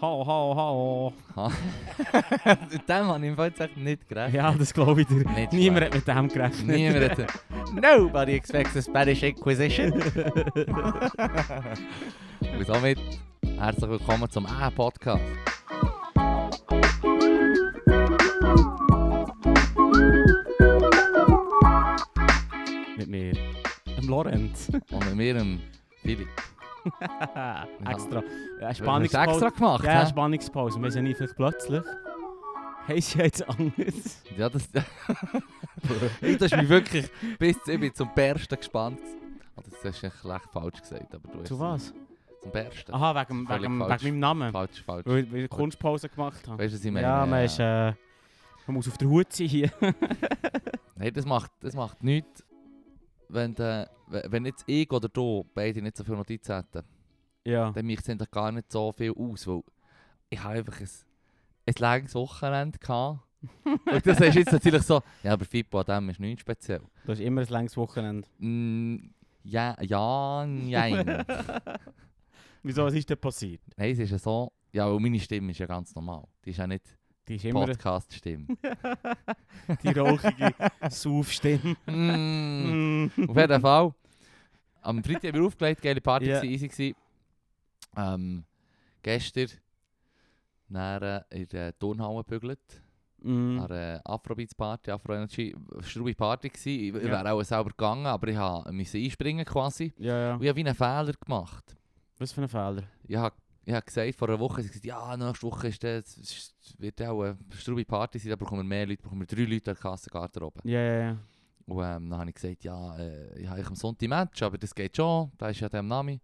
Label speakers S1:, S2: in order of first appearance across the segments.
S1: Hallo, hallo, hallo.
S2: dem habe ich im Fall echt nicht gerechnet.
S1: Ja, das glaube ich dir.
S2: Nicht
S1: Niemand hat mit dem gerechnet.
S2: Niemand hat... Nobody expects a Spanish Inquisition. Und somit herzlich willkommen zum A-Podcast.
S1: mit mir. Dem Lorenz.
S2: Und mit mir, dem Philipp.
S1: extra. Ja,
S2: Wir
S1: Spannungspause.
S2: extra gemacht,
S1: Ja,
S2: hä?
S1: Spannungspause. Wir sind nicht vielleicht plötzlich. Hey, ist ja jetzt anders.
S2: Ja, das... hey, das mich wirklich... Bis ich bin zum Bersten gespannt. Oh, das hast du echt falsch gesagt, aber du.
S1: Zu was?
S2: Zum Bersten.
S1: Aha, wegen, wegen,
S2: falsch.
S1: wegen meinem Namen.
S2: Falsch, falsch.
S1: Weil ich Kunstpause gemacht habe.
S2: Weißt du, was ich meine?
S1: Ja, man, ist, äh, man muss auf der Hut sein hier.
S2: Nein, das macht, das macht nichts, wenn, de, wenn jetzt ich oder du beide nicht so viel Notizen hätten.
S1: ja.
S2: Dann macht es eigentlich gar nicht so viel aus, weil ich habe einfach ein, ein langes Wochenende gehabt. Und das ist jetzt natürlich so, ja, aber Fippo an dem ist nichts speziell.
S1: Das ist immer ein längs Wochenende.
S2: Mm, ja, ja, nein.
S1: Wieso, was ist denn passiert?
S2: Nein, es ist ja so, ja, weil meine Stimme ist ja ganz normal. Die ist ja nicht
S1: Die ist immer
S2: Podcast-Stimme.
S1: die rauchige Saufstimme.
S2: mm.
S1: Mm.
S2: Auf jeden Fall. Am Freitag haben wir aufgelegt, geile Party, yeah. easy gsi. Ähm, gestern dann äh, in der Turnhalle gebügelt.
S1: Mm.
S2: An einer Afrobeats-Party, Afro-Energy. Strube Party. Ich,
S1: Ja.
S2: wäre auch selber gegangen, aber ich musste einspringen quasi.
S1: Ja, ja.
S2: Und ich habe wie einen Fehler gemacht.
S1: Was für ein Fehler?
S2: Ich habe ich hab gesagt, vor einer Woche, sie gesagt, ja, nächste Woche ist das, wird auch eine Strube Party sein, da brauchen wir mehr Leute, brauchen wir drei Leute an der Kassengarderobe.
S1: Ja, ja, ja.
S2: Und ähm, dann habe ich gesagt, ja, äh, ich habe am Sonntag Match, aber das geht schon, da ist ja der Name.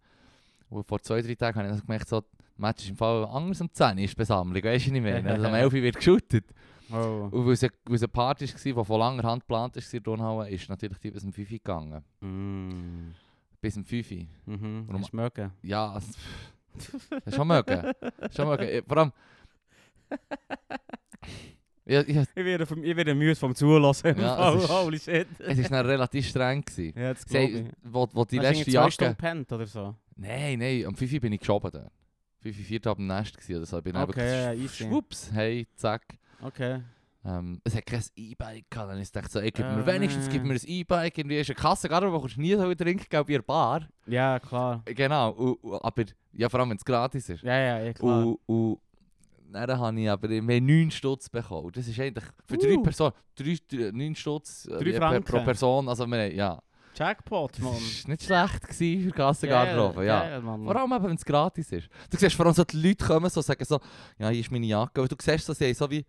S2: Und vor zwei, drei Tagen habe ich dann gemerkt, so, das Match ist im Fall anders am 10 ist Besammlung, weißt du nicht mehr. Also am 11 Uhr wird geshootet.
S1: Oh.
S2: Und weil es, eine- weil es eine Party war, die von langer Hand geplant war, in Turnhalle, ist natürlich die bis um 5 Uhr gegangen.
S1: Mm.
S2: Bis um 5 Uhr.
S1: Mhm. Du mögen?
S2: Ja, es- das ist schon mögen. schon mögen. Eh, Vor allem... Ja, ja,
S1: Ich werde, vom- ich werde müde vom Zulassen.
S2: Ja, es
S1: oh,
S2: ist-
S1: holy shit.
S2: es war dann relativ streng. Gewesen.
S1: Ja, das
S2: Sie, wo, wo die
S1: Hast du
S2: letzte Jacke...
S1: Stunden gepennt oder so?
S2: Nein, nein, am 5 Uhr bin ich geschoben. Dann. 5 Uhr, 4 Uhr am Nest gewesen oder so. Ich bin
S1: Okay, ja,
S2: einfach
S1: easy.
S2: schwupps, hey, zack.
S1: Okay.
S2: Ähm, es hat kein E-Bike gehabt. Dann ist dachte so, ey, gib mir
S1: Ah.
S2: wenigstens gib mir ein E-Bike. Irgendwie ist eine Kasse, gerade wo du nie so trinken gell, bei Bar.
S1: Ja, klar.
S2: Genau, und, und, aber ja, vor allem wenn es gratis ist.
S1: Ja, ja, ja klar.
S2: Und, und dann habe ich aber mehr 9 Stutz bekommen. Das ist eigentlich für drei
S1: Uh.
S2: Personen, 9 Stutz äh, per- pro Person. Also wir, ja,
S1: Jackpot,
S2: das
S1: Mann.
S2: war nicht schlecht gewesen für Kassengarderobe. Ja.
S1: Geil, Mann.
S2: Vor allem wenn es gratis ist. Du siehst vor allem so, die Leute kommen so sagen so, ja, hier ist meine Jacke. Und du siehst so, sie haben so wie,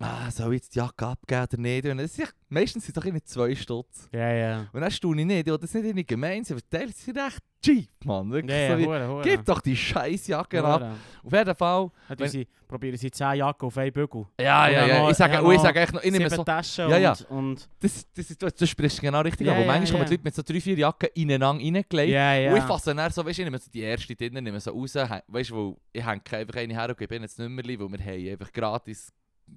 S2: ah, soll ich jetzt die Jacke abgeben oder nicht? Und das ist, meistens sind es doch irgendwie zwei Stutz.
S1: Ja, ja.
S2: Und dann staune ich nicht, weil das nicht irgendwie gemein sind, aber die Teile sind echt cheap, Mann. Wirklich
S1: Ja, ja,
S2: so wie,
S1: hure, hure.
S2: gib doch die scheiß Jacke ab. Auf jeden Fall, wenn-
S1: unsere- probieren sie 10 Jacken auf einen Bügel.
S2: ja, ja, ja, ich sage, ich
S1: noch
S2: sage echt noch, ich nehme so,
S1: Taschen
S2: Ja, ja.
S1: und... und
S2: das, das ist, du, du sprichst genau richtig
S1: Ja,
S2: an,
S1: ja,
S2: manchmal kommen die Leute mit so drei, vier Jacken ineinander reingelegt.
S1: ja, ja.
S2: Und ich fasse dann so, weißt du, ich nehme so die erste drinnen, nehme so raus, weißt du, ich hänge einfach eine her und gebe ihnen jetzt nicht mehr, weil wir haben einfach gratis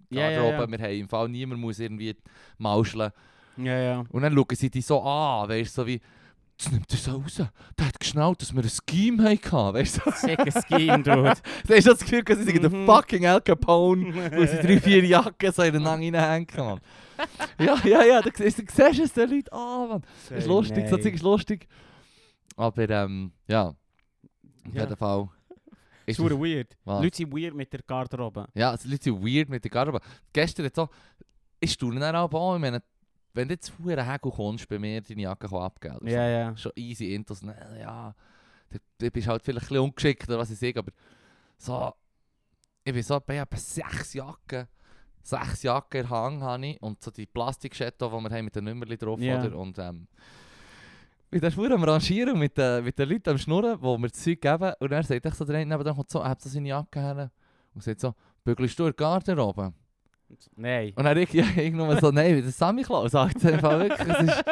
S1: Ja, ja,
S2: Garderobe,
S1: ja.
S2: wir haben im Fall, niemand muss irgendwie mauscheln.
S1: Ja, ja.
S2: Und dann schauen sie die so an, weißt du, so wie, jetzt nimmt er so raus, der hat geschnallt, dass wir ein Scheme hatten, weißt du.
S1: Sicker Scheme, dude.
S2: Da ist das Gefühl, dass sie der
S1: Mhm.
S2: fucking Al Capone, wo sie drei, vier Jacken so ineinander reinhängen, Mann. Ja, ja, ja, da siehst du du es den Leuten an, Mann. Das ist lustig, Zeug ist lustig. Aber, ähm, ja, auf
S1: Ja.
S2: jeden Fall.
S1: Ist hure weird.
S2: Was?
S1: Leute sind weird mit der Garderobe.
S2: Ja, es Leute sind weird mit der Garderobe. Gestern hat so, ich staune dann auch ich meine, wenn du jetzt vorher Hegel kommst, bei mir deine Jacke abgeben.
S1: Ja, ja.
S2: Schon easy Intos, ne, ja, du, du bist halt vielleicht ein bisschen ungeschickt oder was ich sage, aber so, ich bin so bei etwa sechs Jacken, sechs Jacken in Hang habe ich und so die Plastikschetto, die wir haben mit den Nummern drauf,
S1: Ja.
S2: oder, und ähm, ich bin da am Rangieren mit, den mit den Leuten am Schnurren, die mir das Zeug geben und er sagt echt so, der eine nebenan kommt so, er hat so seine Jacke her und sagt so, bügelst du in die Garderobe?
S1: Nein.
S2: Und dann ich, ja, irgendwann so, nein, das Sammy Klaus, sagt er einfach wirklich, es ist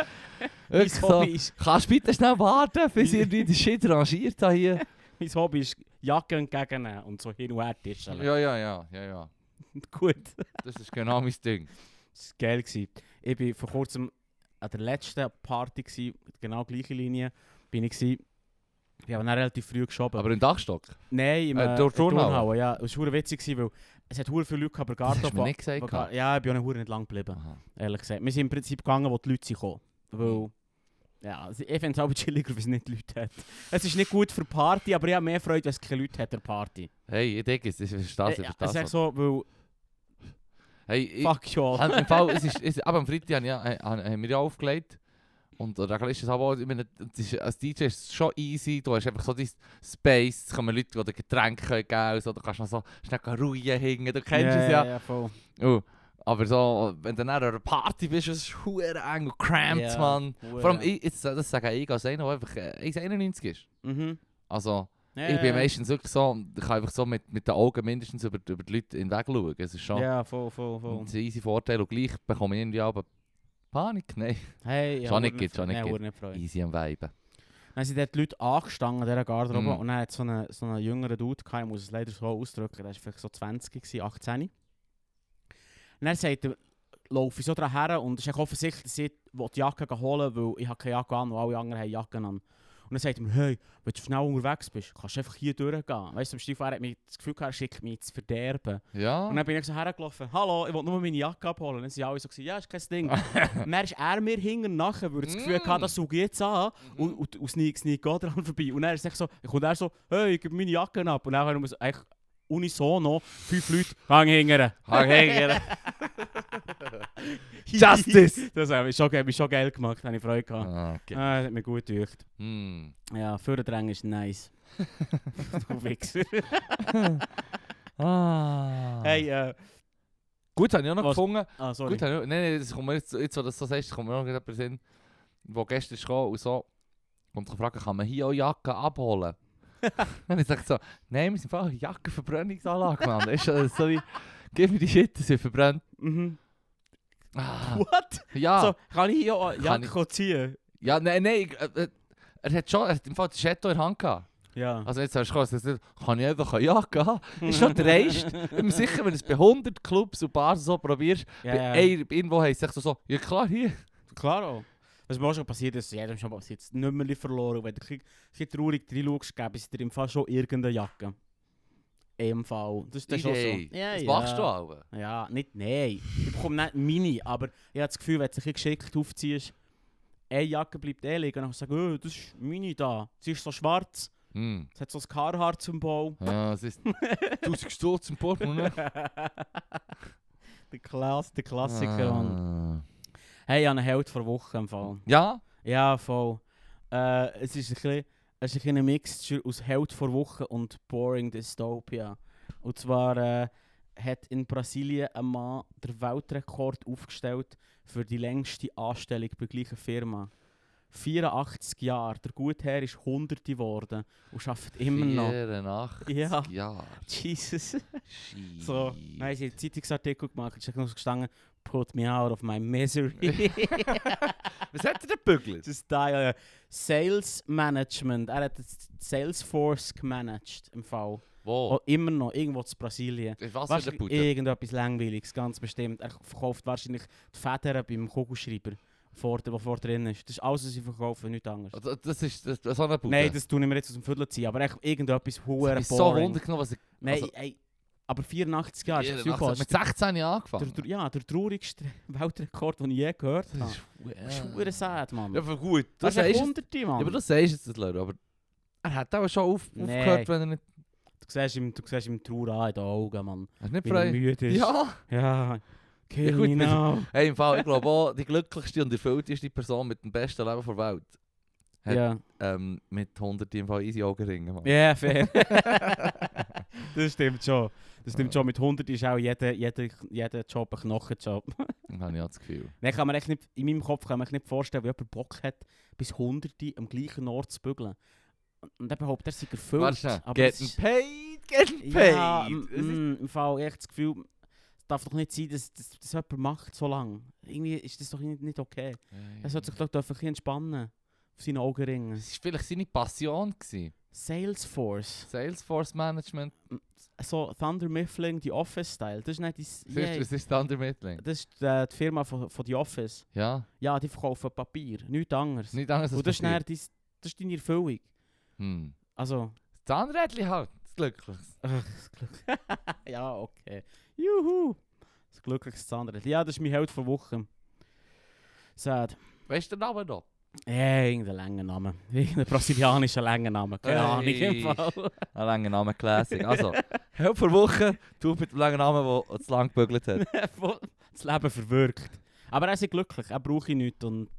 S2: wirklich so, kannst du bitte schnell warten, bis ihr die Shit rangiert habt hier?
S1: mein Hobby ist Jacke entgegennehmen und so hin und her tischen.
S2: Ja, ja, ja, ja, ja.
S1: Gut.
S2: Das ist genau mein Ding.
S1: Das war geil. Ich war vor kurzem an der letzten Party, gewesen, genau gleiche Linie, bin ich gewesen, Ich habe dann relativ früh geschoben.
S2: Aber im Dachstock?
S1: Nein, im
S2: Äh,
S1: äh?
S2: Turnhalle,
S1: ja. Es war witzig, gewesen, weil es hat verdammt viele Leute aber
S2: Das du mir nicht gesagt. gehabt.
S1: Ja, ich bin auch nicht lang geblieben,
S2: Aha.
S1: ehrlich gesagt. Wir sind im Prinzip gegangen, wo die Leute sind gekommen. Weil... Ja, also ich finde es auch chilliger, wenn es nicht Leute hat. Es ist nicht gut für die Party, aber ich habe mehr Freude, wenn es keine Leute hat der Party.
S2: Hey, ich denke, es ist das,
S1: Äh, ja,
S2: das.
S1: echt so, weil...
S2: Hey, ich,
S1: Fuck you all.
S2: Im Fall, es ist, es, aber am Freitag haben, ja, äh, haben wir ja aufgelegt. Und der ist es aber ich meine, ist, als DJ ist es schon easy. Du hast einfach so dein Space, es kommen Leute, die dir Getränke geben. So, du kannst noch so schnell ruhen hingen, du kennst es ja.
S1: ja, voll.
S2: Oh, aber so, wenn du dann an einer Party bist, ist es verdammt eng und cramped,
S1: Ja,
S2: man. Vor allem, ich, jetzt, das sage ich als einer, der einfach äh, 1,91 ist.
S1: Mhm.
S2: Also,
S1: Ja,
S2: ich bin meistens wirklich so, ich kann einfach so mit, mit den Augen mindestens über, über die Leute hinweg schauen. Es ist schon
S1: Ja, voll, voll, voll.
S2: ein easy Vorteil und gleich bekomme ich irgendwie aber Panik. Nein,
S1: Hey, ja,
S2: Schon nicht gibt, schon nicht gibt.
S1: Freude.
S2: easy am Weiben.
S1: Dann sind dort die Leute angestanden an dieser Garderobe
S2: Mhm.
S1: und dann hat so einen so einen jüngeren Dude gehabt, ich muss es leider so ausdrücken, der war vielleicht so 20, gewesen, 18. Und dann sagt er, laufe ich so dran her und es ist offensichtlich, dass ich die Jacke holen will, weil ich habe keine Jacke an und alle anderen haben Jacken an. Und dann sagt er mir, hey, wenn du schnell unterwegs bist, kannst du einfach hier durchgehen. Weißt du, am Stiefel hat mir das Gefühl gehabt, er schickt mich zu verderben.
S2: Ja.
S1: Und dann bin ich so hergelaufen, hallo, ich will nur meine Jacke abholen. Und dann sind alle so, ja, ist kein Ding. dann ist er mir hinten nachher, weil er das Gefühl hatte, das suche ich jetzt an. Und, und, und sneak, sneak geht dran vorbei. Und dann ist echt so, ich komme er so, hey, gebe meine Jacke ab. Und dann haben wir so, unisono, fünf Leute, hang hingern.
S2: Hang hingern.
S1: Justice! das hat mich schon, ge- mich schon geil gemacht, habe ich Freude gehabt.
S2: Ah, okay.
S1: Ah, das hat mir gut gedacht.
S2: Hm.
S1: Ja, Förderdrängen ist nice. du Wichser.
S2: Ah.
S1: Hey, äh,
S2: Gut, habe ich auch noch
S1: Was?
S2: gefunden.
S1: ah, sorry.
S2: Gut, habe ich, nein, nein, das kommt mir jetzt, jetzt, wo du das so sagst, kommt mir noch jemand Sinn, der gestern gekommen und so und gefragt, kann man hier auch Jacken abholen? und ich sage so, nein, wir sind einfach Jackenverbrennungsanlage, Mann. Ist das so wie, gib mir die Shit, das wird verbrannt.
S1: Mhm.
S2: Ah,
S1: What?
S2: ja,
S1: So, kann ich hier
S2: Kann
S1: Jacke ziehen?
S2: ja, nein, nein, ich- äh, äh, er hat schon, er hat im Fall die Chatto in der Hand gehabt.
S1: Ja.
S2: Also jetzt hast du gesagt, kann ich einfach eine Jacke haben? Ist schon dreist. Ich bin mir sicher, wenn du es bei 100 Clubs und Bars so probierst,
S1: ja,
S2: bei einer- irgendwo heisst es echt so, ja klar, hier.
S1: Klar auch. Was mir auch schon passiert ist, jedem schon passiert, das Nummerli verloren. Wenn du ein bisschen traurig reinschaust, gäbe es dir im Fall schon irgendeine Jacke. Im Fall. Das ist dann schon so.
S2: Idee.
S1: Ja,
S2: das
S1: ja.
S2: machst du auch.
S1: Ja, nicht nein. Ich bekomme nicht Mini, aber ich habe das Gefühl, wenn du bisschen geschickt aufziehst, eine Jacke bleibt eh liegen und dann sagst du, oh, das ist Mini da. Sie ist so schwarz,
S2: Hm.
S1: es hat so ein Carhartt-Symbol.
S2: Ja, es ist 1000 Stutz im Portemonnaie.
S1: der, Klass, der Klassiker, Mann.
S2: Ah.
S1: Hey, ich habe einen Held vor Woche im Fall.
S2: Ja?
S1: Ja, voll. Äh, es ist ein bisschen, es ist eine Mixture aus Held vor Woche und Boring Dystopia. Und zwar äh, hat in Brasilien ein Mann den Weltrekord aufgestellt für die längste Anstellung bei der gleichen Firma. 84 Jahre. Der Gutherr ist Hunderte geworden und arbeitet immer noch.
S2: 84
S1: Ja.
S2: Jahre.
S1: Jesus. So, haben sie einen Zeitungsartikel gemacht, es ist noch gestanden, put me out of my misery.
S2: Was hat er denn bügelt?
S1: Das ist da, äh, Sales Management. Er hat das Salesforce gemanagt im Fall.
S2: Wo?
S1: Oh, immer noch, irgendwo in Brasilien.
S2: Was für Bude?
S1: irgendetwas Langweiliges, ganz bestimmt. Er verkauft wahrscheinlich die Federn beim Kugelschreiber, vor, der, der vor drin ist. Das ist alles, was sie verkaufen, nichts anderes.
S2: Also, Das ist das, so eine Bude?
S1: Nein, das tun ich mir jetzt aus dem Viertel ziehen, aber echt irgendetwas
S2: das
S1: hoher
S2: hat mich so
S1: boring.
S2: Wunder genommen, was ich
S1: Nein,
S2: also-
S1: ey, aber 84 Jahre, ist das
S2: 84
S1: Gefühl,
S2: mit 16 Jahren
S1: der,
S2: angefangen.
S1: der, ja, der traurigste Weltrekord, den ich je gehört habe.
S2: Das ist
S1: ist verdammt sad, Mann.
S2: Ja, aber gut.
S1: das
S2: Das
S1: ist hunderte,
S2: ja,
S1: Mann.
S2: aber das sagst jetzt Leute. Aber er hat auch schon auf,
S1: Nee.
S2: aufgehört, wenn er nicht...
S1: Du siehst ihm, du siehst ihm Trauer an in den Augen, Mann.
S2: Hast du nicht
S1: er
S2: frei?
S1: müde ist.
S2: Ja!
S1: Ja. Kill
S2: Ja, gut,
S1: me
S2: mit-
S1: now.
S2: Hey, im Fall, ich glaube auch, die glücklichste und erfüllteste Person mit dem besten Leben der Welt. Hat-
S1: Ja.
S2: Ähm, mit 100 im Fall easy Augenringen, Mann.
S1: Ja, fair. das stimmt schon. Das stimmt schon. Mit 100 ist auch jeder, jeder, jeder Job ein Knochenjob.
S2: Habe ich auch das Gefühl.
S1: Nein, kann man echt nicht, in meinem Kopf kann man echt nicht vorstellen, wie jemand Bock hat, bis 100 am gleichen Ort zu bügeln. Und- er behauptet, er sei erfüllt.
S2: Warte
S1: aber es ist-
S2: paid, getting paid.
S1: Ja,
S2: Es
S1: im Fall echt das Gefühl, es darf doch nicht sein, dass, dass, dass jemand macht so lange. Irgendwie ist das doch nicht, nicht okay. Er sollte sich doch ein bisschen entspannen. Auf seinen Augenringen.
S2: Das war vielleicht seine Passion. Gewesen.
S1: Salesforce.
S2: Salesforce Management.
S1: So Thunder Miffling, die Office-Style. Das ist nicht die...
S2: ist, was ist Thunder Mittling?
S1: Das ist äh, die Firma von, von The
S2: Ja,
S1: Ja, die verkaufen Papier, nichts anderes.
S2: nicht anders als
S1: Und das ist,
S2: Papier.
S1: dein, das ist deine Erfüllung.
S2: Hm.
S1: Also,
S2: Das Zahnrädchen halt, das Glückliches.
S1: ach, das Glück. ja, okay. Juhu. Das glücklichste Zahnrad. Ja, das ist mein Held von Woche. Sad.
S2: Weißt du den Namen noch?
S1: Ja, irgendein langer Name. Irgendein brasilianischer langer Name. Keine Ahnung im Fall.
S2: Ein langer Name, Classic. Also, Help vor Woche, du mit dem langen Namen, der zu lang gebügelt hat.
S1: Das Leben verwirkt. Aber er ist glücklich, er brauche ich nichts. Und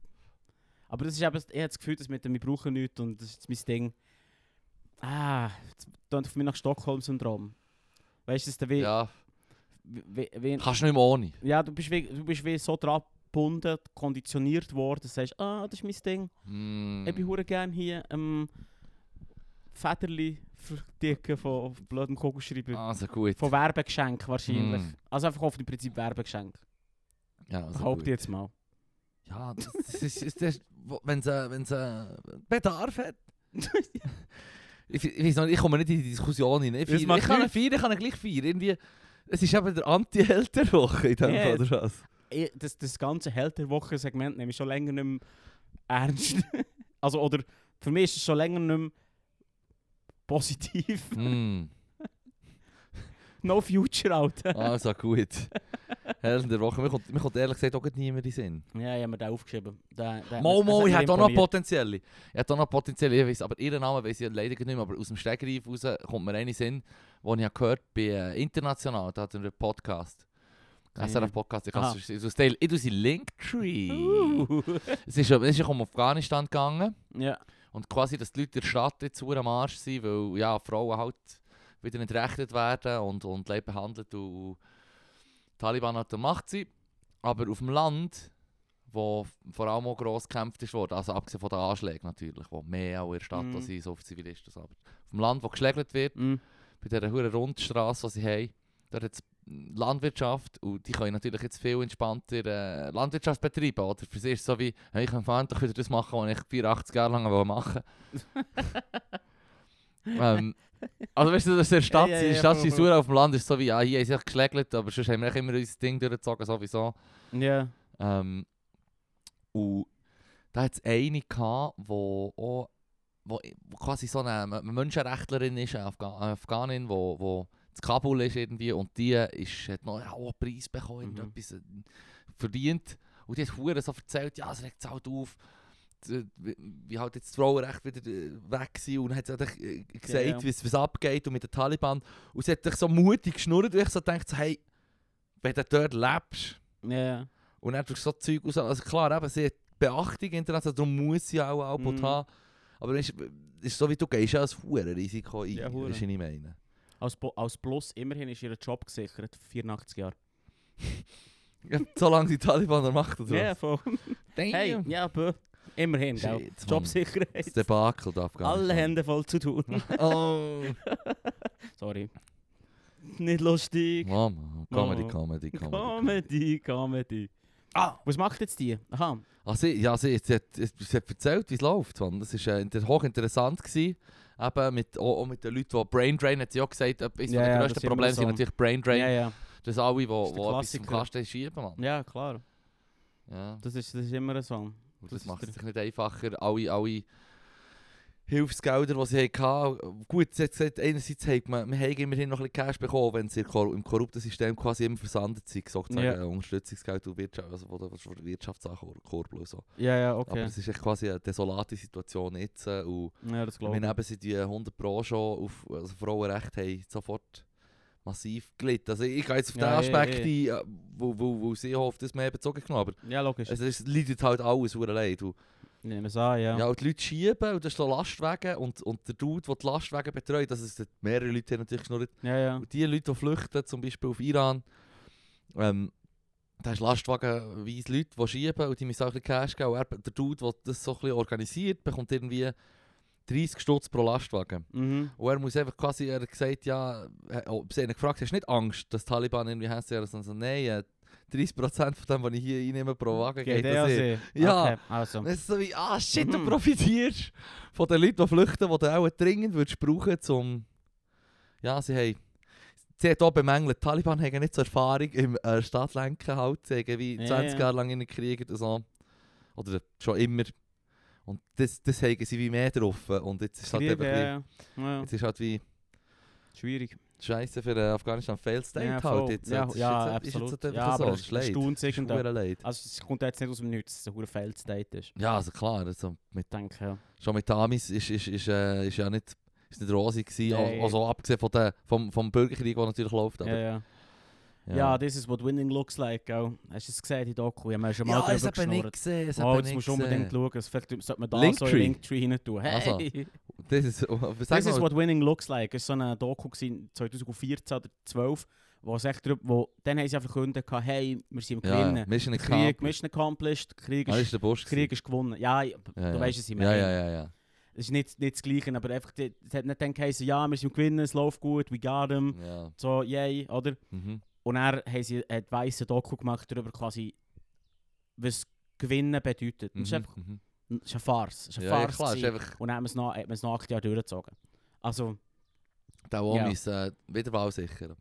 S1: aber das ist eben, ich habe das Gefühl, dass mit dem «Ich brauche nichts» und das ist mein Ding. Ah, das klingt für mich nach Stockholm-Syndrom. Weißt du, dass du wie,
S2: Ja,
S1: wie, wie,
S2: kannst du nicht mehr ohne.
S1: ja, du bist wie, du bist wie so dran gebunden, konditioniert worden, du sagst, ah, das ist mein Ding.
S2: Mm.
S1: Ich bin hure gerne hier ähm, Federli verdicken von von blödem Kugelschreiber.
S2: Also gut.
S1: Von Werbegeschenk wahrscheinlich.
S2: Mm.
S1: Also einfach auf dem Prinzip Werbegeschenk.
S2: Ja, also
S1: Behaupte jetzt mal.
S2: Ja, das, das ist, ist das, wenn es äh, äh, Bedarf hat. ich, ich nicht, ich komme nicht in die Diskussion rein. Ich, ich kann ihn feiern, ich kann ihn gleich feiern. Irgendwie, es ist eben der Anti-Held der Woche in dem
S1: Ja.
S2: Fall, oder was?
S1: Ich- das, das ganze Held der Woche-Segment nehme ich schon länger nicht mehr ernst. also, oder für mich ist es schon länger nicht mehr positiv.
S2: Mm.
S1: no future, Alter.
S2: Also gut. Held der Woche. Mir kommt, mir kommt ehrlich gesagt auch niemand in Sinn.
S1: Ja, ich habe mir den aufgeschrieben. Der, der,
S2: Mo, Mo, ich hätte auch noch potenzielle. Ich hätte auch noch potenzielle, ich weiss, aber ihren Namen weiß ich leider nicht mehr, aber aus dem Stegreif raus kommt mir eine Sinn, den ich habe gehört bei äh, International, da hat einen Podcast. SRF Podcast, ich kann es ich teile- ich tue sie Linktree.
S1: Uh.
S2: Es ist, es ist um Afghanistan gegangen
S1: Ja.
S2: und quasi, dass die Leute in der Stadt jetzt am Arsch sind, weil ja, Frauen halt wieder entrechtet werden und, und leid behandelt und die Taliban hat der Macht sind. Aber auf dem Land, wo vor allem auch gross gekämpft ist worden, also abgesehen von den Anschlägen natürlich, wo mehr auch in der Stadt mm. sind, so auf Zivilisten. Aber auf dem Land, wo geschlägelt wird,
S1: Mm.
S2: bei dieser hohen Rundstraße, die sie haben, dort hat es Landwirtschaft und die können natürlich jetzt viel entspannter äh, Landwirtschaft betreiben. Oder? Für sie ist es so wie, hey, ich kann endlich wieder das machen, was ich 84 Jahre lang machen ähm, Also weißt du, dass in der Stadt,
S1: Ja, ja, ja,
S2: Stadt sind
S1: voll.
S2: auf dem Land ist so wie, ja, hier haben sie geschlägelt, aber sonst haben wir immer unser Ding durchgezogen, sowieso.
S1: Ja.
S2: Ähm, und da hat es eine gehabt, wo auch wo, quasi so eine Menschenrechtlerin ist, eine, Afga Afghanin, wo, wo Kabul ist irgendwie und die ist, hat noch ja, einen Preis bekommen,
S1: Mhm.
S2: etwas äh, verdient. Und die hat hure so erzählt, ja, es regt halt auf, wie, halt jetzt das Frauenrecht wieder äh, weg sind und hat sie halt, äh, gesagt,
S1: ja.
S2: wie es wie es abgeht und mit den Taliban. Und sie hat sich so mutig geschnurrt und ich so gedacht, hey, wenn du dort lebst,
S1: Ja.
S2: und dann tust du so Zeug raus. Also klar, eben, sie hat Beachtung international, darum muss sie auch Output
S1: Mhm.
S2: haben. Aber es ist, ist so wie du gehst ja als Risiko ein,
S1: Ja,
S2: ja, was ich meine.
S1: Als, Bo- als Plus, immerhin ist ihr Job gesichert. 84 Jahre.
S2: Ja, solange die Taliban er macht, oder
S1: Ja,
S2: was?
S1: voll.
S2: Damn.
S1: Hey, ja, bö. Immerhin, gell?
S2: Shit, Mann.
S1: Jobsicherheit.
S2: Das Debakel da Afghanistan.
S1: Alle Hände voll zu tun.
S2: Oh.
S1: Sorry. Nicht lustig.
S2: Mama, Comedy,
S1: Oh.
S2: Comedy, Comedy.
S1: Comedy, Comedy. Ah, was macht jetzt die? Aha.
S2: Ah, sie, ja, sie, sie, hat, sie hat erzählt, wie es läuft. Mann. Das war äh, inter- hochinteressant. Gewesen. Eben mit, auch, auch mit den Leuten, die Brain Drain, hat sie auch gesagt, eines
S1: Ja,
S2: der grössten Probleme sind natürlich Brain Drain.
S1: Ja, ja.
S2: Das alle, die etwas im. Kasten schieben, Mann.
S1: Ja, klar.
S2: Ja.
S1: Das ist, das ist immer so.
S2: Und
S1: Das
S2: das, macht es sich nicht einfacher. Alle, alle Hilfsgelder, die sie hatten. Gut, sie hat gesagt, einerseits hat man, wir haben immerhin noch ein bisschen Cash bekommen, wenn sie im korrupten System quasi immer versandet sind. Sozusagen
S1: Ja.
S2: Unterstützungsgeld und Wirtschaft, also von der, Wirtschaftskurbel und so.
S1: Ja, ja,
S2: Aber
S1: okay.
S2: es ist echt quasi eine desolate Situation jetzt. äh, Und
S1: Ja, das
S2: wir
S1: glaube ich.
S2: haben sie die 100 Pro schon auf also Frauenrecht haben sofort massiv gelitten. Also ich gehe jetzt auf
S1: Ja,
S2: den
S1: ja,
S2: Aspekt ein, äh, wo, wo, wo sie auf das mehr bezogen genommen aber
S1: Ja, logisch.
S2: es, es leidet halt alles leid. Und,
S1: Ich nehme es an, ja.
S2: ja. und die Leute schieben und das ist so Lastwagen und, und der Dude, der die Lastwagen betreut, das ist mehrere Leute haben natürlich geschnurrt.
S1: Ja, ja.
S2: Und die Leute, die flüchten, zum Beispiel auf Iran, ähm, da ist Lastwagenweise Leute, die schieben und die müssen auch ein bisschen Cash geben. Und er, der Dude, der das so ein bisschen organisiert, bekommt irgendwie 30 Stutz pro Lastwagen.
S1: Mhm.
S2: Und er muss einfach quasi, er hat gesagt, ja, äh, oh, sie ihn gefragt, hast du nicht Angst, dass die Taliban irgendwie hässlich sind? Also, nein, äh, 30% von dem, was ich hier einnehme pro Wagen, geht,
S1: Geht
S2: das
S1: eh
S2: ich.
S1: sie.
S2: Ja.
S1: Okay, also.
S2: Das ist so wie, ah shit, du
S1: Mhm.
S2: profitierst von den Leuten, die flüchten, die du auch dringend würdest brauchen, um... Ja, sie haben... Sie hat auch bemängelt, die Taliban haben nicht so Erfahrung im äh, Stadtlenken halt, sie haben wie
S1: Ja,
S2: 20
S1: ja.
S2: Jahre lang in den Krieg oder so. Oder schon immer. Und das, das haben sie wie mehr drauf. Und jetzt ist halt
S1: Krieg,
S2: eben
S1: ja.
S2: jetzt ist halt wie
S1: Schwierig.
S2: Scheiße für äh, Afghanistan Failed State
S1: Ja,
S2: halt. Jetzt,
S1: Ja,
S2: Jetzt ist
S1: ja,
S2: jetzt, ist jetzt einfach
S1: Ja,
S2: so.
S1: aber
S2: Das
S1: es staunt
S2: leid.
S1: Also es kommt jetzt nicht aus dem Nichts, dass es ein Failed State ist.
S2: Ja, also klar. Also mit,
S1: denke, ja.
S2: schon mit Amis ist, ist, ist, äh, ist ja nicht, ist nicht rosig gewesen.
S1: Nein.
S2: Also abgesehen von der, vom, vom Bürgerkrieg, der natürlich läuft. Aber,
S1: ja, ja. Ja, this is what winning looks like. Gell? Hast du es gesehen, die Doku? Ja, schon mal
S2: ja, es
S1: drüber
S2: hat nicht
S1: geschnurrt.
S2: gesehen. Es
S1: Oh, jetzt musst du unbedingt schauen. Vielleicht sollte man da
S2: Linktree?
S1: so in Linktree hin tun. Hey!
S2: Also, was sag
S1: This is what winning looks like. Es war so eine Doku gewesen, 2014 oder 2012, wo es echt drüber, wo, dann haben sie einfach verkündet, hey, wir sind im
S2: ja,
S1: Gewinnen.
S2: Mission
S1: Krieg,
S2: Accomplished.
S1: Mission accomplished, Krieg
S2: Ah,
S1: ist. Krieg ist gewonnen. Ja,
S2: Ja,
S1: du
S2: ja.
S1: weißt, was ich
S2: Ja, ja, ja, ja.
S1: Es ist nicht, nicht das Gleiche, aber einfach, es hat nicht dann geheißen, ja, wir sind im Gewinnen, es läuft gut, we got him, so, yay, oder?
S2: Mhm.
S1: Und dann haben sie ein weiße Doku gemacht darüber quasi, was Gewinnen bedeutet. Und Das ist
S2: Mhm,
S1: einfach
S2: mhm.
S1: ist eine Farce. Ist eine
S2: Ja, ja,
S1: Farce
S2: klar, ist einfach
S1: Und dann hat man es noch acht Jahre durchgezogen. Also,
S2: der auch
S1: Ja.
S2: ja. äh, Wiederwahl sichern.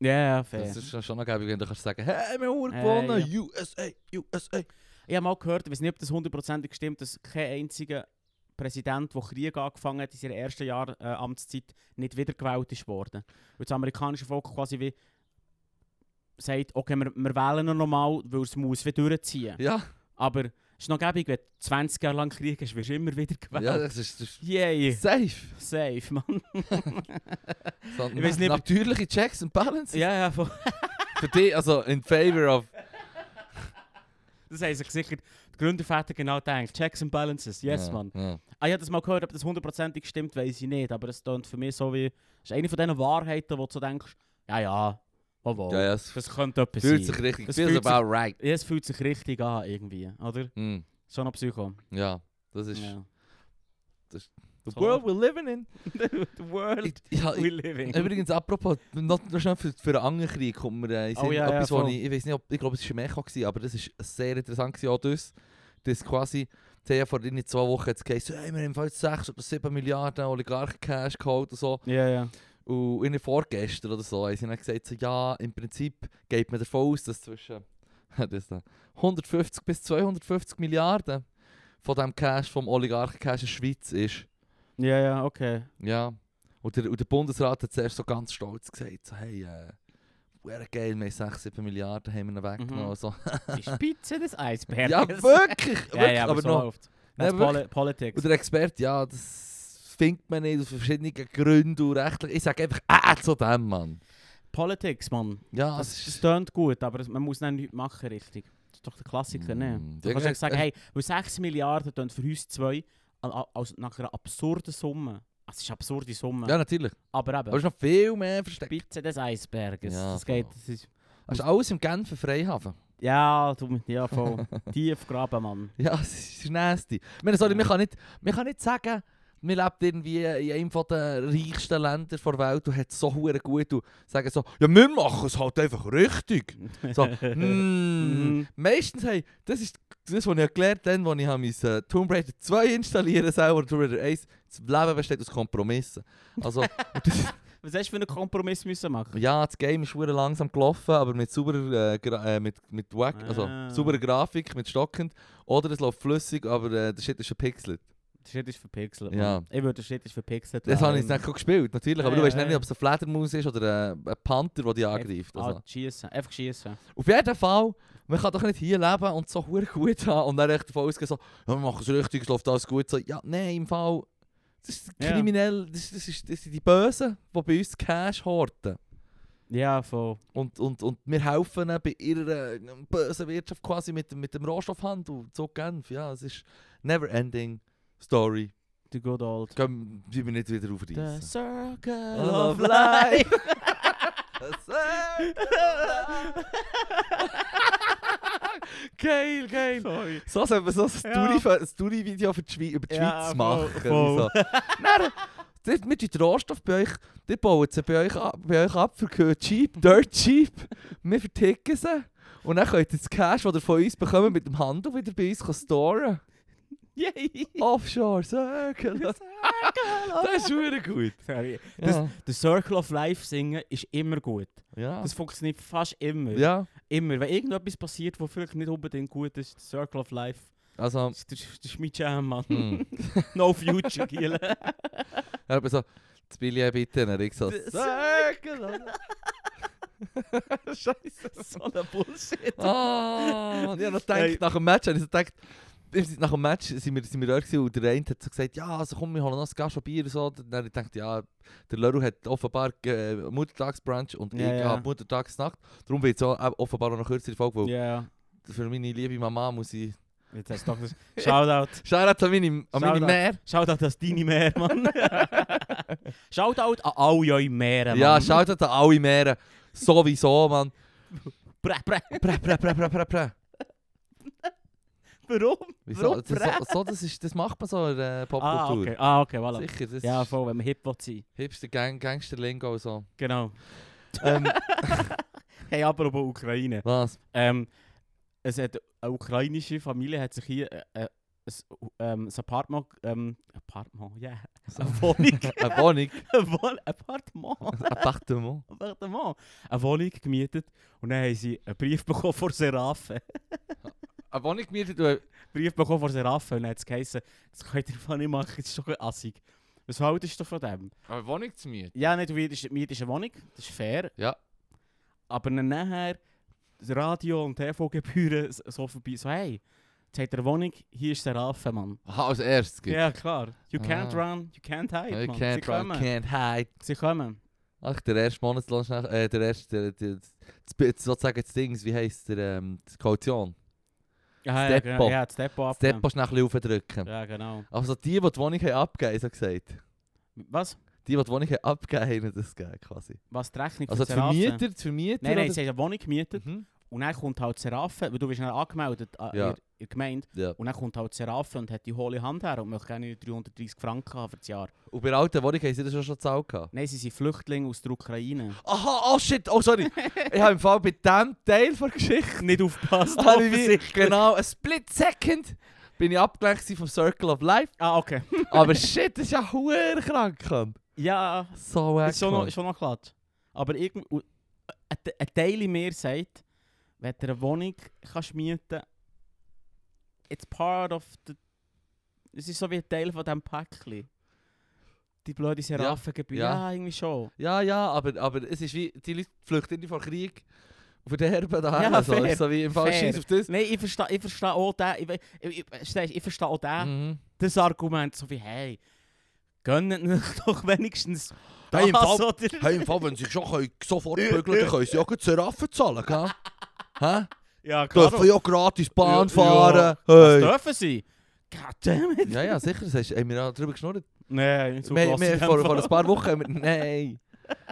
S1: ja, ja, fair.
S2: Das ist schon- noch geil, wenn du kannst sagen, hey, wir haben gewonnen,
S1: ja.
S2: USA, USA.
S1: Ich habe mal gehört, ich weiß nicht, ob das hundertprozentig stimmt, dass kein einziger Präsident, der Krieg angefangen hat in seiner ersten Jahr äh, Amtszeit, nicht wiedergewählt ist worden. Weil das amerikanische Volk quasi wie sagt, okay, wir, wir wählen ihn nochmal, weil es muss wieder durchziehen.
S2: Ja,
S1: Aber es ist noch gäbig, wenn du 20 Jahre lang Krieg hast, wirst du immer wieder gewählt.
S2: ja, das ist, das ist
S1: Yay!
S2: safe.
S1: Safe, Mann.
S2: So,
S1: Ich weiss nicht,
S2: natürliche Checks and Balances.
S1: ja, ja, voll.
S2: Für dich, also in favor of...
S1: Das haben sich sicher die Gründerväter genau gedacht. Checks and Balances, yes,
S2: ja,
S1: Mann.
S2: Ja.
S1: Ah, ich habe das mal gehört, ob das hundertprozentig stimmt, weiß ich nicht. Aber es klingt für mich so wie. Es ist eine von diesen Wahrheiten, wo du so denkst, ja, ja, oh, wow,
S2: Ja, ja, es
S1: das könnte etwas
S2: fühlt
S1: sein.
S2: sich richtig,
S1: Das
S2: feels
S1: fühlt sich-
S2: about right.
S1: Ja, es fühlt sich richtig an, irgendwie, oder?
S2: Mm,
S1: Schon noch Psycho.
S2: ja, das ist
S1: Ja.
S2: the
S1: So.
S2: world we're living in.
S1: The world
S2: Ich, ich,
S1: we
S2: ich,
S1: live in.
S2: übrigens, apropos, noch, noch schnell für, für einen anderen Krieg kommt mir äh,
S1: Oh ja, ja,
S2: etwas,
S1: voll.
S2: ich, ich weiß nicht, ob, ich glaube, es war Mecha, gewesen, aber das ist sehr interessant gewesen, auch das, das quasi, die haben ja vor zwei Wochen jetzt geheißen, hey, wir haben jetzt 6 oder 7 Milliarden Oligarchen-Cash geholt und so.
S1: Ja, ja.
S2: Und in vorgestern oder so haben sie dann gesagt, so, ja, im Prinzip geht man davon aus, dass zwischen das da, 150 bis 250 Milliarden von dem Cash, vom Oligarchen-Cash in der Schweiz ist.
S1: Ja, ja, okay.
S2: Ja. Und der, und der Bundesrat hat zuerst so ganz stolz gesagt, so, hey, äh, wäre geil, wir haben 6, 7 Milliarden haben wir noch weggenommen.
S1: Mhm.
S2: So.
S1: Die Spitze des Eisbergs.
S2: ja, wirklich,
S1: Ja,
S2: wirklich,
S1: ja, aber,
S2: aber
S1: so
S2: noch.
S1: läuft.
S2: Ja,
S1: Das ist
S2: wirklich.
S1: Poli Politics.
S2: Und der Experte, ja, das findet man nicht aus verschiedenen Gründen und rechtlich. Ich sage einfach, äh, zu dem, Mann.
S1: Politics, Mann.
S2: Ja,
S1: Das,
S2: es
S1: das gut, aber es- man muss dann nichts machen, richtig. Das ist doch der Klassiker, ne?
S2: Mm,
S1: Du
S2: ja,
S1: kannst
S2: ja,
S1: sagen, hey, weil 6 Milliarden tönt für uns zwei als nach einer absurden Summe. Es ist eine absurde Summe.
S2: Ja, natürlich.
S1: aber eben,
S2: Aber es ist noch viel mehr versteckt.
S1: Spitze des Eisberges.
S2: Ja,
S1: das geht. Das ist,
S2: Das ist alles im Genfer Freihafen.
S1: ja, du, ja, voll. Tief graben, Mann.
S2: Ja, es ist nasty. Ich meine, sorry, man, kann nicht, man kann nicht sagen, man lebt irgendwie in einem von der reichsten Länder der Welt und hat es so hure gut und sagen so, ja, wir machen es halt einfach richtig. So, hm.
S1: Mhm.
S2: Meistens, hey, das ist das, was ich gelernt habe, als ich habe mein, äh, Tomb Raider 2 installieren selber, Tomb Raider 1. Das Leben besteht aus Kompromissen. Also,
S1: Was hast du für einen Kompromiss müssen machen?
S2: ja, das Game ist hure langsam gelaufen, aber mit sauberer, äh, äh, mit, mit wack, also
S1: Ah.
S2: sauberer Grafik, mit stockend. Oder es läuft flüssig, aber äh, der Shit ist schon pixelt.
S1: Der Shit ist verpixelt.
S2: Ja.
S1: Ich würde, der Shit ist verpixelt.
S2: Das habe ich jetzt nicht gespielt, natürlich, aber
S1: Ja,
S2: du weißt nicht, ob es ein Fledermaus ist oder äh, ein Panther, der dich angreift. Also.
S1: Ah, schiessen. Einfach schiessen.
S2: Auf jeden Fall, man kann doch nicht hier leben und so gut haben und dann echt davon ausgehen, so, ja, wir machen es richtig, es läuft alles gut. So, ja, nein, im Fall, das ist kriminell, das, das, ist, das sind die Bösen, die bei uns Cash horten.
S1: Ja, voll.
S2: Und, und, und wir helfen bei ihrer äh, bösen Wirtschaft quasi mit, dem- mit dem Rohstoffhandel. So Genf, ja, es ist never ending story.
S1: The good old.
S2: Können wir nicht wieder
S1: The
S2: aufreißen.
S1: circle
S2: Of
S1: of life.
S2: geil, geil.
S1: Sorry.
S2: So sollte man so ein
S1: Ja.
S2: Story- ein Story-Video für die Schweiz, über die
S1: Ja,
S2: Schweiz
S1: voll,
S2: machen.
S1: voll.
S2: So. Dann, dort mit den Rohstoff bei euch, die bauen sie bei euch, ab- bei euch ab für cheap, dirt cheap. Wir verticken sie. Und dann könnt ihr das Cash, das ihr von uns bekommen, mit dem Handel wieder bei uns storen.
S1: Yay.
S2: Offshore Circle. Das ist schon gut.
S1: Sorry. Das,
S2: Ja.
S1: der Circle of Life singen ist immer gut.
S2: Ja.
S1: Das funktioniert fast immer.
S2: ja.
S1: Immer. Wenn irgendetwas passiert, was vielleicht nicht unbedingt gut ist, Circle of Life
S2: Also,
S1: Das das ist mein Jam, Mann.
S2: hm.
S1: no future, Giel.
S2: Ja, aber so, das Billy bitte, dann ich so,
S1: Circle.
S2: Scheiße.
S1: so ein Bullshit.
S2: Ah, und ich habe noch gedacht,
S1: Hey.
S2: nach dem Match, habe ich so gedacht, nach dem Match sind wir, sind wir dort und der eine hat so gesagt, ja, also komm, wir holen noch ein Glas Bier und so. Dann habe ich ja, der Leru hat offenbar äh, Muttertagsbrunch und
S1: Ja,
S2: ich
S1: ja.
S2: habe Muttertagsnacht. Darum wird es äh, offenbar auch noch kürzer die Folge, weil
S1: Ja.
S2: für meine liebe Mama muss ich...
S1: Jetzt hast du doch das. Shoutout.
S2: Shoutout an meine, an meine
S1: Shoutout.
S2: Mär.
S1: Shoutout an deine Meer, Mann. Shoutout an alle eure Mann.
S2: Ja, Shoutout an alle Meere. Sowieso, Mann.
S1: Bre, bre.
S2: Prä, prä, prä, prä, prä, prä.
S1: Warum?
S2: Wieso?
S1: Warum
S2: Das, so, so, das, ist, das macht man so in der
S1: Ah,
S2: Popkultur.
S1: okay. Ah, okay, voilà.
S2: Sicher, das
S1: Ja, voll, wenn man hip will sein.
S2: hipster Gang Gangster-Lingo so.
S1: Genau.
S2: Ähm,
S1: Hey, aber über Ukraine.
S2: was?
S1: Ähm, es hat eine ukrainische Familie hat sich hier äh, äh, ein, ähm, ein Apartment, ähm, Apartment, ja, eine Wohnung,
S2: Eine Wohnung.
S1: eine Wohnung, Apartment,
S2: Appartement.
S1: Appartement, eine Wohnung gemietet und dann haben sie einen Brief bekommen von Seraphe.
S2: Eine Wohnung gemietet und...
S1: Brief bekommen von Seraphe und hat es geheißen, das könnt ihr einfach nicht machen, das ist doch ein assig. Was haltest du von dem?
S2: Eine Wohnung zu mieten?
S1: Ja, nicht wie die Miete ist eine Wohnung, das ist fair.
S2: Ja.
S1: Aber dann nachher das Radio- und TV-Gebühren so- vorbei. So, hey, jetzt hat er eine Wohnung, hier ist Rafe, Mann.
S2: Aha, als erstes gibt
S1: Ja, klar. You can't
S2: Ah.
S1: run, you can't hide,
S2: You
S1: Mann.
S2: can't run,
S1: kommen.
S2: can't hide.
S1: Sie kommen.
S2: Ach, der erste Monatslohn. Äh, der erste... Der, der, der, das, sozusagen das Ding, wie heisst der... Ähm, die Kaution. Das
S1: ja,
S2: Depot.
S1: genau. Ja, abnehmen.
S2: Depot schnell ein bisschen aufdrücken.
S1: Ja, genau.
S2: Also die, die die Wohnung haben abgegeben so gesagt.
S1: Was?
S2: Die, die die Wohnung haben abgegeben haben, haben das gegeben, quasi.
S1: Was die Rechnung
S2: Also
S1: für
S2: die? Vermieter, die Vermieter...
S1: Nein, nein, sie haben eine Wohnung gemietet
S2: Mhm.
S1: und dann kommt halt Seraphe, weil du bist dann angemeldet an
S2: Ja.
S1: in der Gemeinde
S2: Ja.
S1: und dann kommt halt und hat die hohle Hand her und möchte gerne 330 Franken haben für das Jahr.
S2: Und bei der alten Wohnung haben sie das schon schon gezahlt.
S1: Nein, sie sind Flüchtlinge aus der Ukraine.
S2: Aha, oh shit, oh sorry. ich habe im Fall bei diesem Teil der Geschichte
S1: Nicht aufgepasst, offensichtlich.
S2: genau, ein Split Second bin ich abgelenkt vom Circle of Life.
S1: Ah, okay.
S2: Aber shit, das ist ja huere krank. Mann.
S1: Ja,
S2: So wack.
S1: ist schon noch, schon noch glatt. Aber irgend, u- ein, Te- ein Teil in mir sagt, wenn du eine Wohnung kannst mieten it's part of the... Es ist so wie ein Teil von diesem Päckchen. Die blöde Seraphengebühr.
S2: ja.
S1: Ja. irgendwie schon.
S2: Ja, ja, aber, aber es ist wie, die Leute flüchten nicht vor Krieg. Und verderben da
S1: Ja,
S2: so.
S1: fair,
S2: Ist so wie im Fall. Scheiß auf das.
S1: Nein, ich verstehe ich versteh auch den, ich, ich, ich, ich verstehe auch den,
S2: Mhm.
S1: das Argument, so wie, hey, gönnt euch doch wenigstens
S2: Hey, im
S1: das,
S2: Fall-
S1: oder?
S2: Hey, im Fall, wenn sie schon können, sofort bügeln dann können sie auch Seraffen zahlen, gell? Hä?
S1: Ja, klar.
S2: Dürfen ja gratis Bahn
S1: Ja,
S2: fahren.
S1: ja.
S2: Hey.
S1: Das dürfen sie. Goddammit.
S2: Ja, ja, sicher, das hast, haben wir auch darüber geschnurrt.
S1: Nein, so
S2: wir, wir,
S1: in
S2: vor, vor ein paar Wochen haben wir... Nein.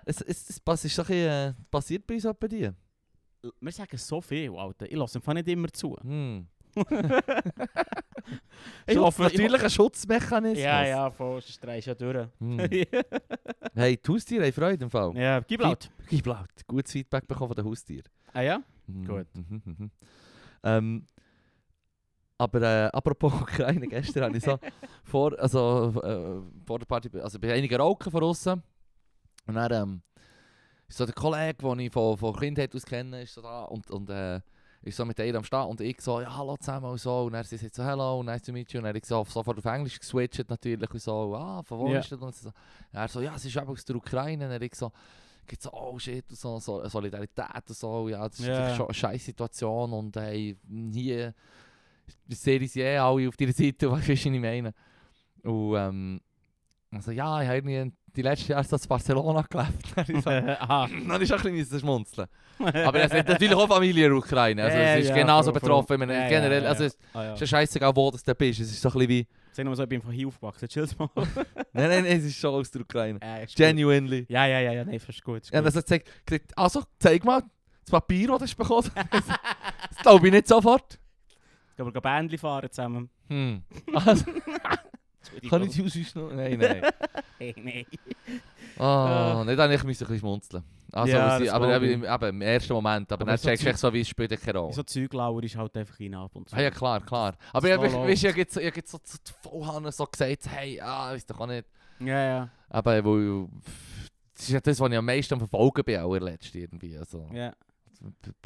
S2: Es, es, es, pass- ist doch ein bisschen, äh, passiert bei uns auch bei dir.
S1: Wir sagen so viel, Alter. Ich lasse einfach nicht immer zu.
S2: Hm.
S1: Ich hoffe,
S2: natürlich ein Schutzmechanismus.
S1: Ja, ja, voll, sonst drehst du ja durch.
S2: Hm. Hey, die Haustiere haben Freude im Fall.
S1: ja, gib laut.
S2: Gib laut. Gutes Feedback bekommen von den Haustieren.
S1: Ah ja? Gut.
S2: mhm, mhm. Ähm, aber äh, apropos Ukraine, gestern habe ich so vor, also, äh, vor der Party, also bei einigen Rauchen von außen. Und dann ähm, ist so der Kollege, den ich von, von Kindheit aus kenne, ist so da und, und äh, ist so mit ihr am Start und ich so, ja, hallo zusammen und so. Und er sie so, hello, nice to meet you. Und er ich so sofort auf Englisch geswitcht natürlich und so, ah, von wo
S1: Ja.
S2: ist das? Und er so, ja, sie ist eben aus der Ukraine. Und er ich so, gibt so, oh shit, und so, so Solidarität und so, ja, das ist
S1: Ja.
S2: schon eine scheiß Situation und hey, hier sehe ich sie eh alle auf deiner Seite, weißt du, was ich meine? Und ähm, also ja, ich habe irgendwie die letzten Jahre in Barcelona gelebt. Dann ist
S1: Aha.
S2: dann ist auch ein bisschen schmunzeln. Aber es hat natürlich auch Familie in der Ukraine, also
S1: Ja,
S2: es ist
S1: ja,
S2: genauso
S1: voll.
S2: betroffen.
S1: Ja, ja,
S2: generell,
S1: ja,
S2: also
S1: ja.
S2: es
S1: Ah, ja.
S2: ist ja scheißegal, wo das du bist, es ist so ein bisschen wie...
S1: Sag nur so, ich bin von hier aufgewachsen. Chill's mal.
S2: Nein, nein, nein, es ist schon aus der Ukraine.
S1: ja, ist gut.
S2: Genuinely.
S1: Ja, ja, ja, ja, nein, ist gut. Ist
S2: Ja,
S1: gut.
S2: das hat gesagt, also zeig mal das Papier, das du hast bekommen Das glaube ich nicht sofort.
S1: Gehen wir Bändchen fahren zusammen.
S2: Hm. Also. kann ich die noch? Nein, nein.
S1: Hey, nein.
S2: Ah, nicht eigentlich müssen ein bisschen schmunzeln. Also,
S1: Ja,
S2: sie, aber eben, im- eben, im ersten Moment. Aber,
S1: Aber
S2: dann
S1: so
S2: checkst du
S1: Zeug-
S2: echt so, wie es spielt keine Rolle.
S1: So Zeuglauer ist halt einfach rein ab und zu.
S2: Ah, ja, klar, klar. Aber ja, weißt ich ich hab jetzt so zu Vollhanne so gesagt, hey, ah, weißt du auch nicht.
S1: Ja, ja.
S2: Aber weil, das ist ja das, was ich am meisten verfolgen bin, auch letzten irgendwie. Also,
S1: ja.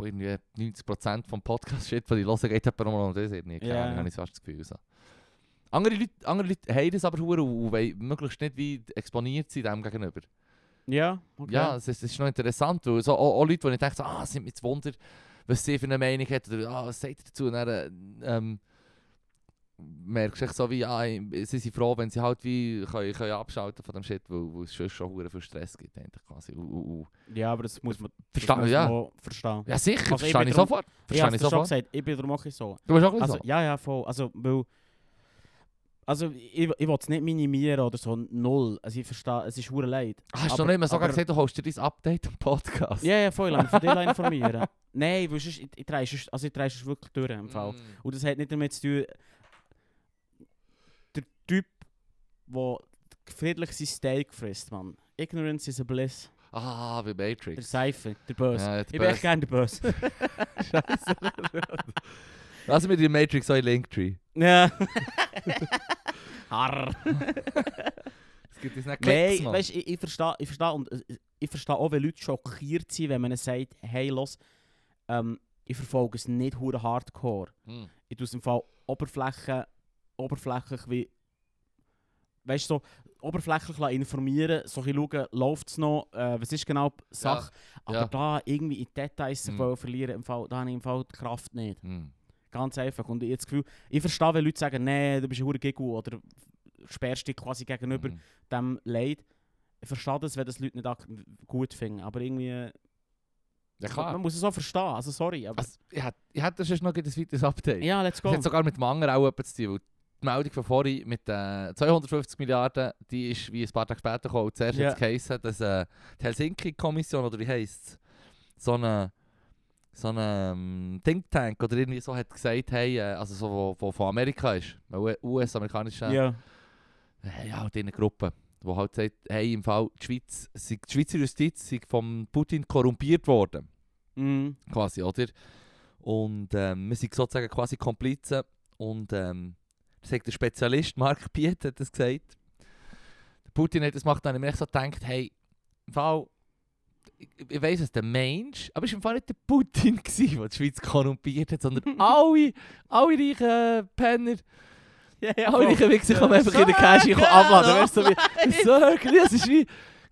S2: irgendwie 90% vom Podcast-Shit, den ich höre, geht etwa nochmal um das irgendwie. Keine
S1: Ja.
S2: Ahnung, habe ich fast das Gefühl. So. Andere, Leute, andere Leute haben das aber hure und wollen möglichst nicht wie exponiert sein dem gegenüber.
S1: Ja, okay.
S2: Ja, es ist, es ist noch interessant, weil so, auch, auch Leute, die ich denke, so, ah, sind mir jetzt Wunder, was sie für eine Meinung hat, oder ah, was sagt ihr dazu? Und dann, äh, ähm, merkst du so wie, ja, sie sind froh, wenn sie halt wie können, können abschalten von dem Shit, weil, weil es schon, schon viel Stress gibt, eigentlich quasi. Und, und, und.
S1: Ja, aber das muss man das
S2: Versta-
S1: muss
S2: ja.
S1: man verstehen.
S2: Ja, sicher,
S1: Also ich
S2: verstehe ich
S1: drum-
S2: sofort.
S1: Ich
S2: Verstehe ich
S1: schon
S2: sofort.
S1: gesagt, ich bin darum auch so.
S2: Du bist auch
S1: Also, ja, ja, voll. Also, weil, also ich, ich will es nicht minimieren oder so, null. Also ich verstehe, es ist hure leid.
S2: Hast du noch nicht mehr sogar
S1: aber-
S2: gesagt, du holst dir dein Update am Podcast?
S1: Ja, ja, voll, von dir informieren. Nein, weil sonst, ich, ich drehe sonst, also ich wirklich durch im Fall.
S2: Mm.
S1: Und das hat nicht damit zu tun, der Typ, der friedlich sein Steak frisst, man. Ignorance is a bliss.
S2: Ah, wie
S1: Der
S2: Matrix.
S1: Seife, der Böse.
S2: Ja,
S1: ich bin echt gerne der Böse.
S2: Lass mir die Matrix auch in Linktree.
S1: ja. Harr.
S2: Es gibt jetzt nicht
S1: Nein,
S2: Klicks, Mann.
S1: weißt, ich, ich verstehe ich versteh, und äh, ich verstehe auch, wenn Leute schockiert sind, wenn man sagt, hey, los, ähm, ich verfolge es nicht hure hardcore.
S2: Hm.
S1: Ich tue es im Fall Oberfläche, oberflächlich wie, weißt so oberflächlich informieren, so ein schauen, läuft es noch, äh, was ist genau die Sache, aber
S2: ja.
S1: da irgendwie in Details wollen verlieren, im Fall, da habe ich im Fall die Kraft nicht.
S2: Hm.
S1: Ganz einfach. Und ich habe das Gefühl, ich verstehe, wenn Leute sagen, nee, du bist ein Gigu oder sperrst dich quasi gegenüber
S2: Hm.
S1: dem Leid. Ich verstehe das, wenn das Leute nicht gut finden, aber irgendwie...
S2: Ja,
S1: Man
S2: klar.
S1: muss es auch verstehen, also sorry, aber...
S2: Also, ich hätte ich hätte sonst noch ein weiteres Update.
S1: ja, let's go.
S2: Das hat sogar mit dem anderen auch etwas zu tun. Die Meldung von vorhin mit den 250 Milliarden, die ist wie ein paar Tage später gekommen. Zuerst
S1: Ja.
S2: hat es geheißen, dass äh, die Helsinki-Kommission, oder wie heisst es, so eine, so eine ähm, Think Tank oder irgendwie so hat gesagt, hey, äh, also so, wo, wo von Amerika ist, US-amerikanische
S1: ja.
S2: äh, ja, halt in einer Gruppe, die halt sagt, hey, im Fall, die, Schweiz, die Schweizer Justiz sei von Putin korrumpiert worden
S1: Mm.
S2: quasi, oder? Und ähm, wir sind sozusagen quasi Komplizen. Und ähm, das sagt der Spezialist, Mark Piet hat das gesagt. Der Putin hat das gemacht, dann habe ich mir so gedacht, hey, im Fall, ich, ich weiss es, der Mensch, aber es war im Fall nicht der Putin, gewesen, der die Schweiz korrumpiert hat, sondern alle, alle reichen Penner,
S1: Ja, ja,
S2: alle reichen Wichser kommen einfach in den Cash abladen. Weißt du, so wie, so, das ist wie,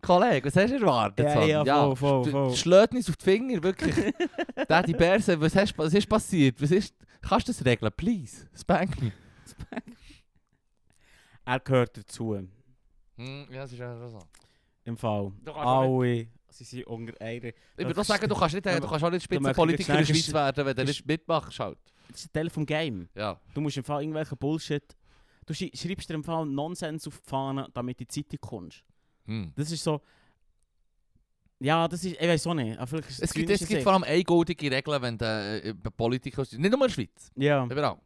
S2: Kollege, was hast du erwartet?
S1: Ja,
S2: Son?
S1: ja, voll, voll, voll.
S2: uns auf die Finger, wirklich. Daddy Bärse, was, hast, was ist passiert? Was ist, kannst du das regeln? Please, spank me.
S1: Er gehört dazu,
S2: Hm, ja, das ist ja schon so.
S1: im Fall. Alle, sie sind unter einer...
S2: Ich würde auch sagen, du kannst, nicht, du kannst auch nicht Spitzenpolitiker in der Schweiz werden, wenn du nicht mitmachst. Halt.
S1: Das ist ein Teil vom Game.
S2: Ja.
S1: Du musst im Fall irgendwelchen Bullshit... Du schrei- schreibst dir im Fall Nonsens auf die Fahne, damit du in die Zeitung kommst.
S2: Hm.
S1: Das ist so... Ja, das ist... Ich weiß auch nicht.
S2: Es gibt, es gibt vor allem eingültige Regeln, wenn du äh, Politiker bist. Nicht nur in der Schweiz,
S1: Ja.
S2: überall.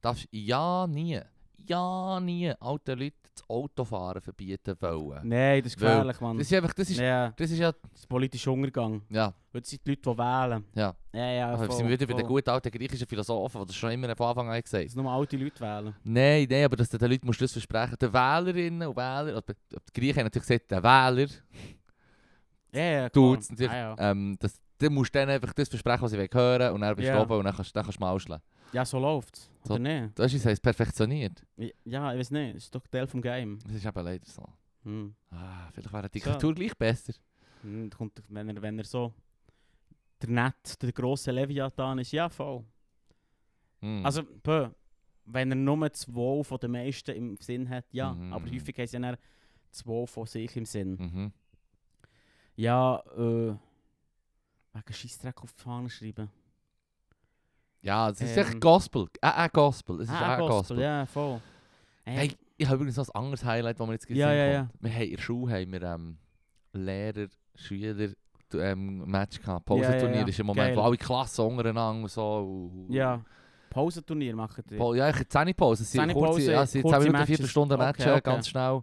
S2: Darfst ja nie, ja nie alten Leuten das Autofahren verbieten wollen.
S1: Nein, das ist gefährlich, Mann.
S2: Das ist einfach, das ist,
S1: ja,
S2: das ist ja,
S1: das ist politischer Untergang.
S2: ja,
S1: Weil das sind die Leute, die wählen.
S2: ja.
S1: Ja, ja,
S2: Aber
S1: voll,
S2: sind wir wieder bei den guten alten griechischen Philosophen, die das schon immer von Anfang an gesagt
S1: Dass nur alte Leute wählen.
S2: Nein, nein, aber dass den Leuten musst du das versprechen. Den Wählerinnen und Wähler, oder die Griechen haben natürlich gesagt, der Wähler,
S1: Ja, ja, klar.
S2: natürlich,
S1: Ah, ja.
S2: ähm, das, du musst denen einfach das versprechen, was sie wollen hören und dann bist du
S1: Ja.
S2: oben und dann kannst, dann kannst du mauscheln.
S1: ja, so läuft's.
S2: So.
S1: Oder nicht?
S2: Das ist, es perfektioniert.
S1: Ja, ich weiß nicht. Das ist doch Teil vom Game.
S2: Das ist eben leider so.
S1: Hm.
S2: Ah, vielleicht wäre eine Diktatur gleich besser.
S1: Hm, kommt, wenn, er, wenn er so der Nett, der grosse Leviathan ist, ja, voll.
S2: Hm.
S1: Also, bö, wenn er nur Wohl von den meisten im Sinn hat, ja.
S2: Mhm.
S1: Aber häufig haben sie ja dann Wohl von sich im Sinn.
S2: mhm.
S1: Ja, äh... Wegen Scheissdreck auf die Fahne schreiben.
S2: Ja, es ist
S1: Ähm.
S2: echt Gospel. Äh, äh, Gospel. Es ist
S1: Ah,
S2: auch Gospel.
S1: ja, voll.
S2: Hey, ich habe übrigens noch ein anderes Highlight, das mir jetzt
S1: Ja,
S2: gesehen
S1: ja,
S2: kommt. Wir haben in der Schule haben wir, ähm, Lehrer, Schüler ähm, Match gehabt. Pausenturnier
S1: Ja, ja, ja.
S2: ist im Moment,
S1: Geil.
S2: wo alle Klassen untereinander so. Und,
S1: Ja. Pausenturnier machen die.
S2: Ja, ich habe 10 Pause. Es sind
S1: 10
S2: kurze,
S1: Pause,
S2: ja, es sind 10
S1: kurze
S2: Minuten,
S1: Matches.
S2: 4 Stunden Match,
S1: Okay,
S2: äh,
S1: okay.
S2: ganz schnell.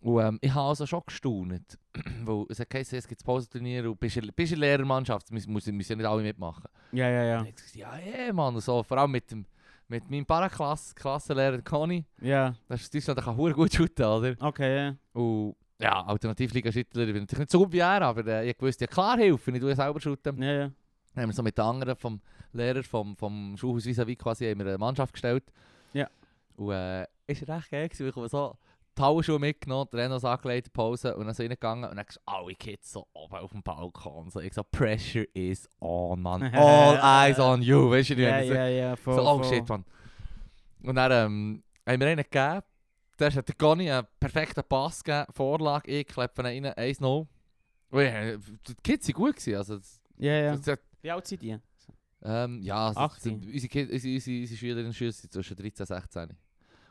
S2: Und ähm, ich habe also schon gestaunt. weil es hat geheißen, es gibt Pausenturnier und bist, in- bist in der Lehrermannschaft, müssen, müssen, ja nicht alle mitmachen.
S1: Ja, ja, ja.
S2: Und ich gesagt, ja, ja, Mann. Und so, vor allem mit, dem, mit meinem Paraklass Klassenlehrer Conny.
S1: Ja,
S2: Das ist Deutschland, der kann verdammt gut shooten, oder?
S1: okay, ja.
S2: Und ja, Alternativliga-Schüttler, ich bin natürlich nicht so gut wie er, aber äh, ich wusste ja klar helfen, ich tue selber shooten.
S1: Ja, ja.
S2: Dann haben wir so mit den anderen vom Lehrer vom, vom Schulhaus vis quasi haben wir eine Mannschaft gestellt.
S1: Ja.
S2: Und äh, ist recht geil gewesen, weil ich so die Hausschuhe mitgenommen, die Renos angelegt, Pause und dann so reingegangen und dann gesagt, alle Kids so oben auf dem Balkon. So, ich so, Pressure is on, man. All eyes on you. Weißt du, wie
S1: Ja,
S2: ich so-
S1: ja, ja, voll,
S2: so, oh
S1: voll.
S2: shit, man. Und dann ähm, haben wir einen gegeben. Der hat der Conny einen perfekten Pass gegeben, Vorlage, ich kleppe ihn rein, 1-0. Und ja, die Kids waren gut. Gewesen, also, das,
S1: Ja, ja.
S2: das,
S1: Wie alt sind die?
S2: ähm, ja, also,
S1: 18.
S2: das- unsere, Kids, unsere, unsere, unsere Schülerinnen und Schüler sind zwischen 13 und 16.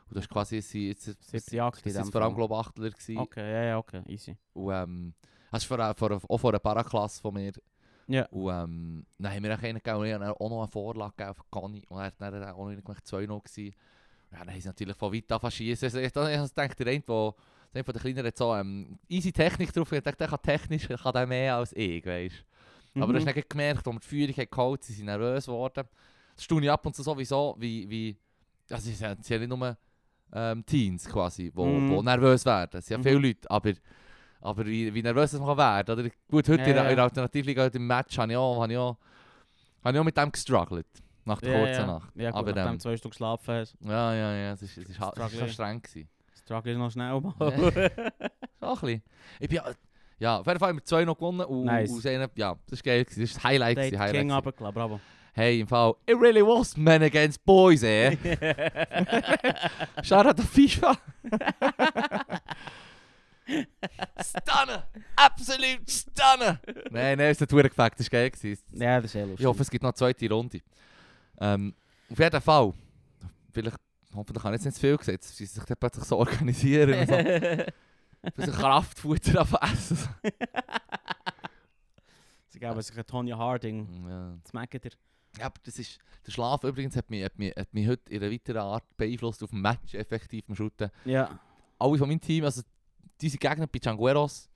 S2: Und das ist quasi, sie, jetzt, jetzt,
S1: Jagd
S2: sind vor allem, glaube ich, Achtler gewesen.
S1: Okay, ja, ja, okay, easy.
S2: Und ähm, das ist vor, vor, auch vor einer Paraklasse von mir.
S1: Ja.
S2: Und ähm, dann haben wir auch einen gegeben und ich habe auch noch eine Vorlage gegeben für Conny. Und er hat dann auch noch gemacht, 2-0 gewesen. Ja, dann haben sie natürlich von weit an schießen. Also, ich gedacht, der eine, der, der von den Kleineren hat so ähm, easy Technik drauf. Ich dachte, der kann technisch kann der mehr als ich, weißt Aber du hast
S1: Mhm.
S2: dann gemerkt, als wir die Führung haben geholt, sie sind nervös geworden. Das staune ich ab und zu sowieso, wie, wie also sie sie sind nicht nur ähm, Teens quasi, die wo nervös werden. Es sind ja viele Leute, aber, aber wie, wie nervös das man kann werden oder? Gut, heute
S1: Ja,
S2: in, der- in der Alternativliga heute im Match habe ich auch, habe ich auch, habe ich auch mit dem gestruggelt. Nach der
S1: ja,
S2: kurzen
S1: ja.
S2: Nacht.
S1: Ja, gut,
S2: aber
S1: nachdem
S2: ähm,
S1: zwei Stunden geschlafen hast,
S2: ja, ja, ja, es ist, es ist, halt- ist schon streng gewesen.
S1: struggle ich noch schnell mal.
S2: Ja. Ein bisschen. Ich bin ja, auf jeden Fall haben wir zwei noch gewonnen und,
S1: Nice.
S2: und sehen, ja, das war geil, gewesen. das war das Highlight. Gewesen, Highlight
S1: King runtergelassen, bravo.
S2: Hey, im Fall, it really was men against boys, eh? Shout out to FIFA. stunner! Absolut stunner! Nein, nein, es hat verdammt gefällt, das war geil. gewesen.
S1: ja, das ist eh lustig.
S2: Ich hoffe, es gibt noch eine zweite Runde. Ähm, auf jeden Fall, vielleicht, hoffentlich habe ich jetzt nicht zu viel gesagt, dass sie sich dann plötzlich so organisieren und so. Ein Kraftfutter essen.
S1: Sie geben sich Tonya Harding.
S2: Ja.
S1: Das merkt ihr.
S2: Ja, aber das ist, der Schlaf übrigens hat mich, hat, mich, hat mich heute in einer weiteren Art beeinflusst auf dem Match, effektiv beim Shooten.
S1: Ja.
S2: Alle von meinem Team, also diese Gegner bei Changueros,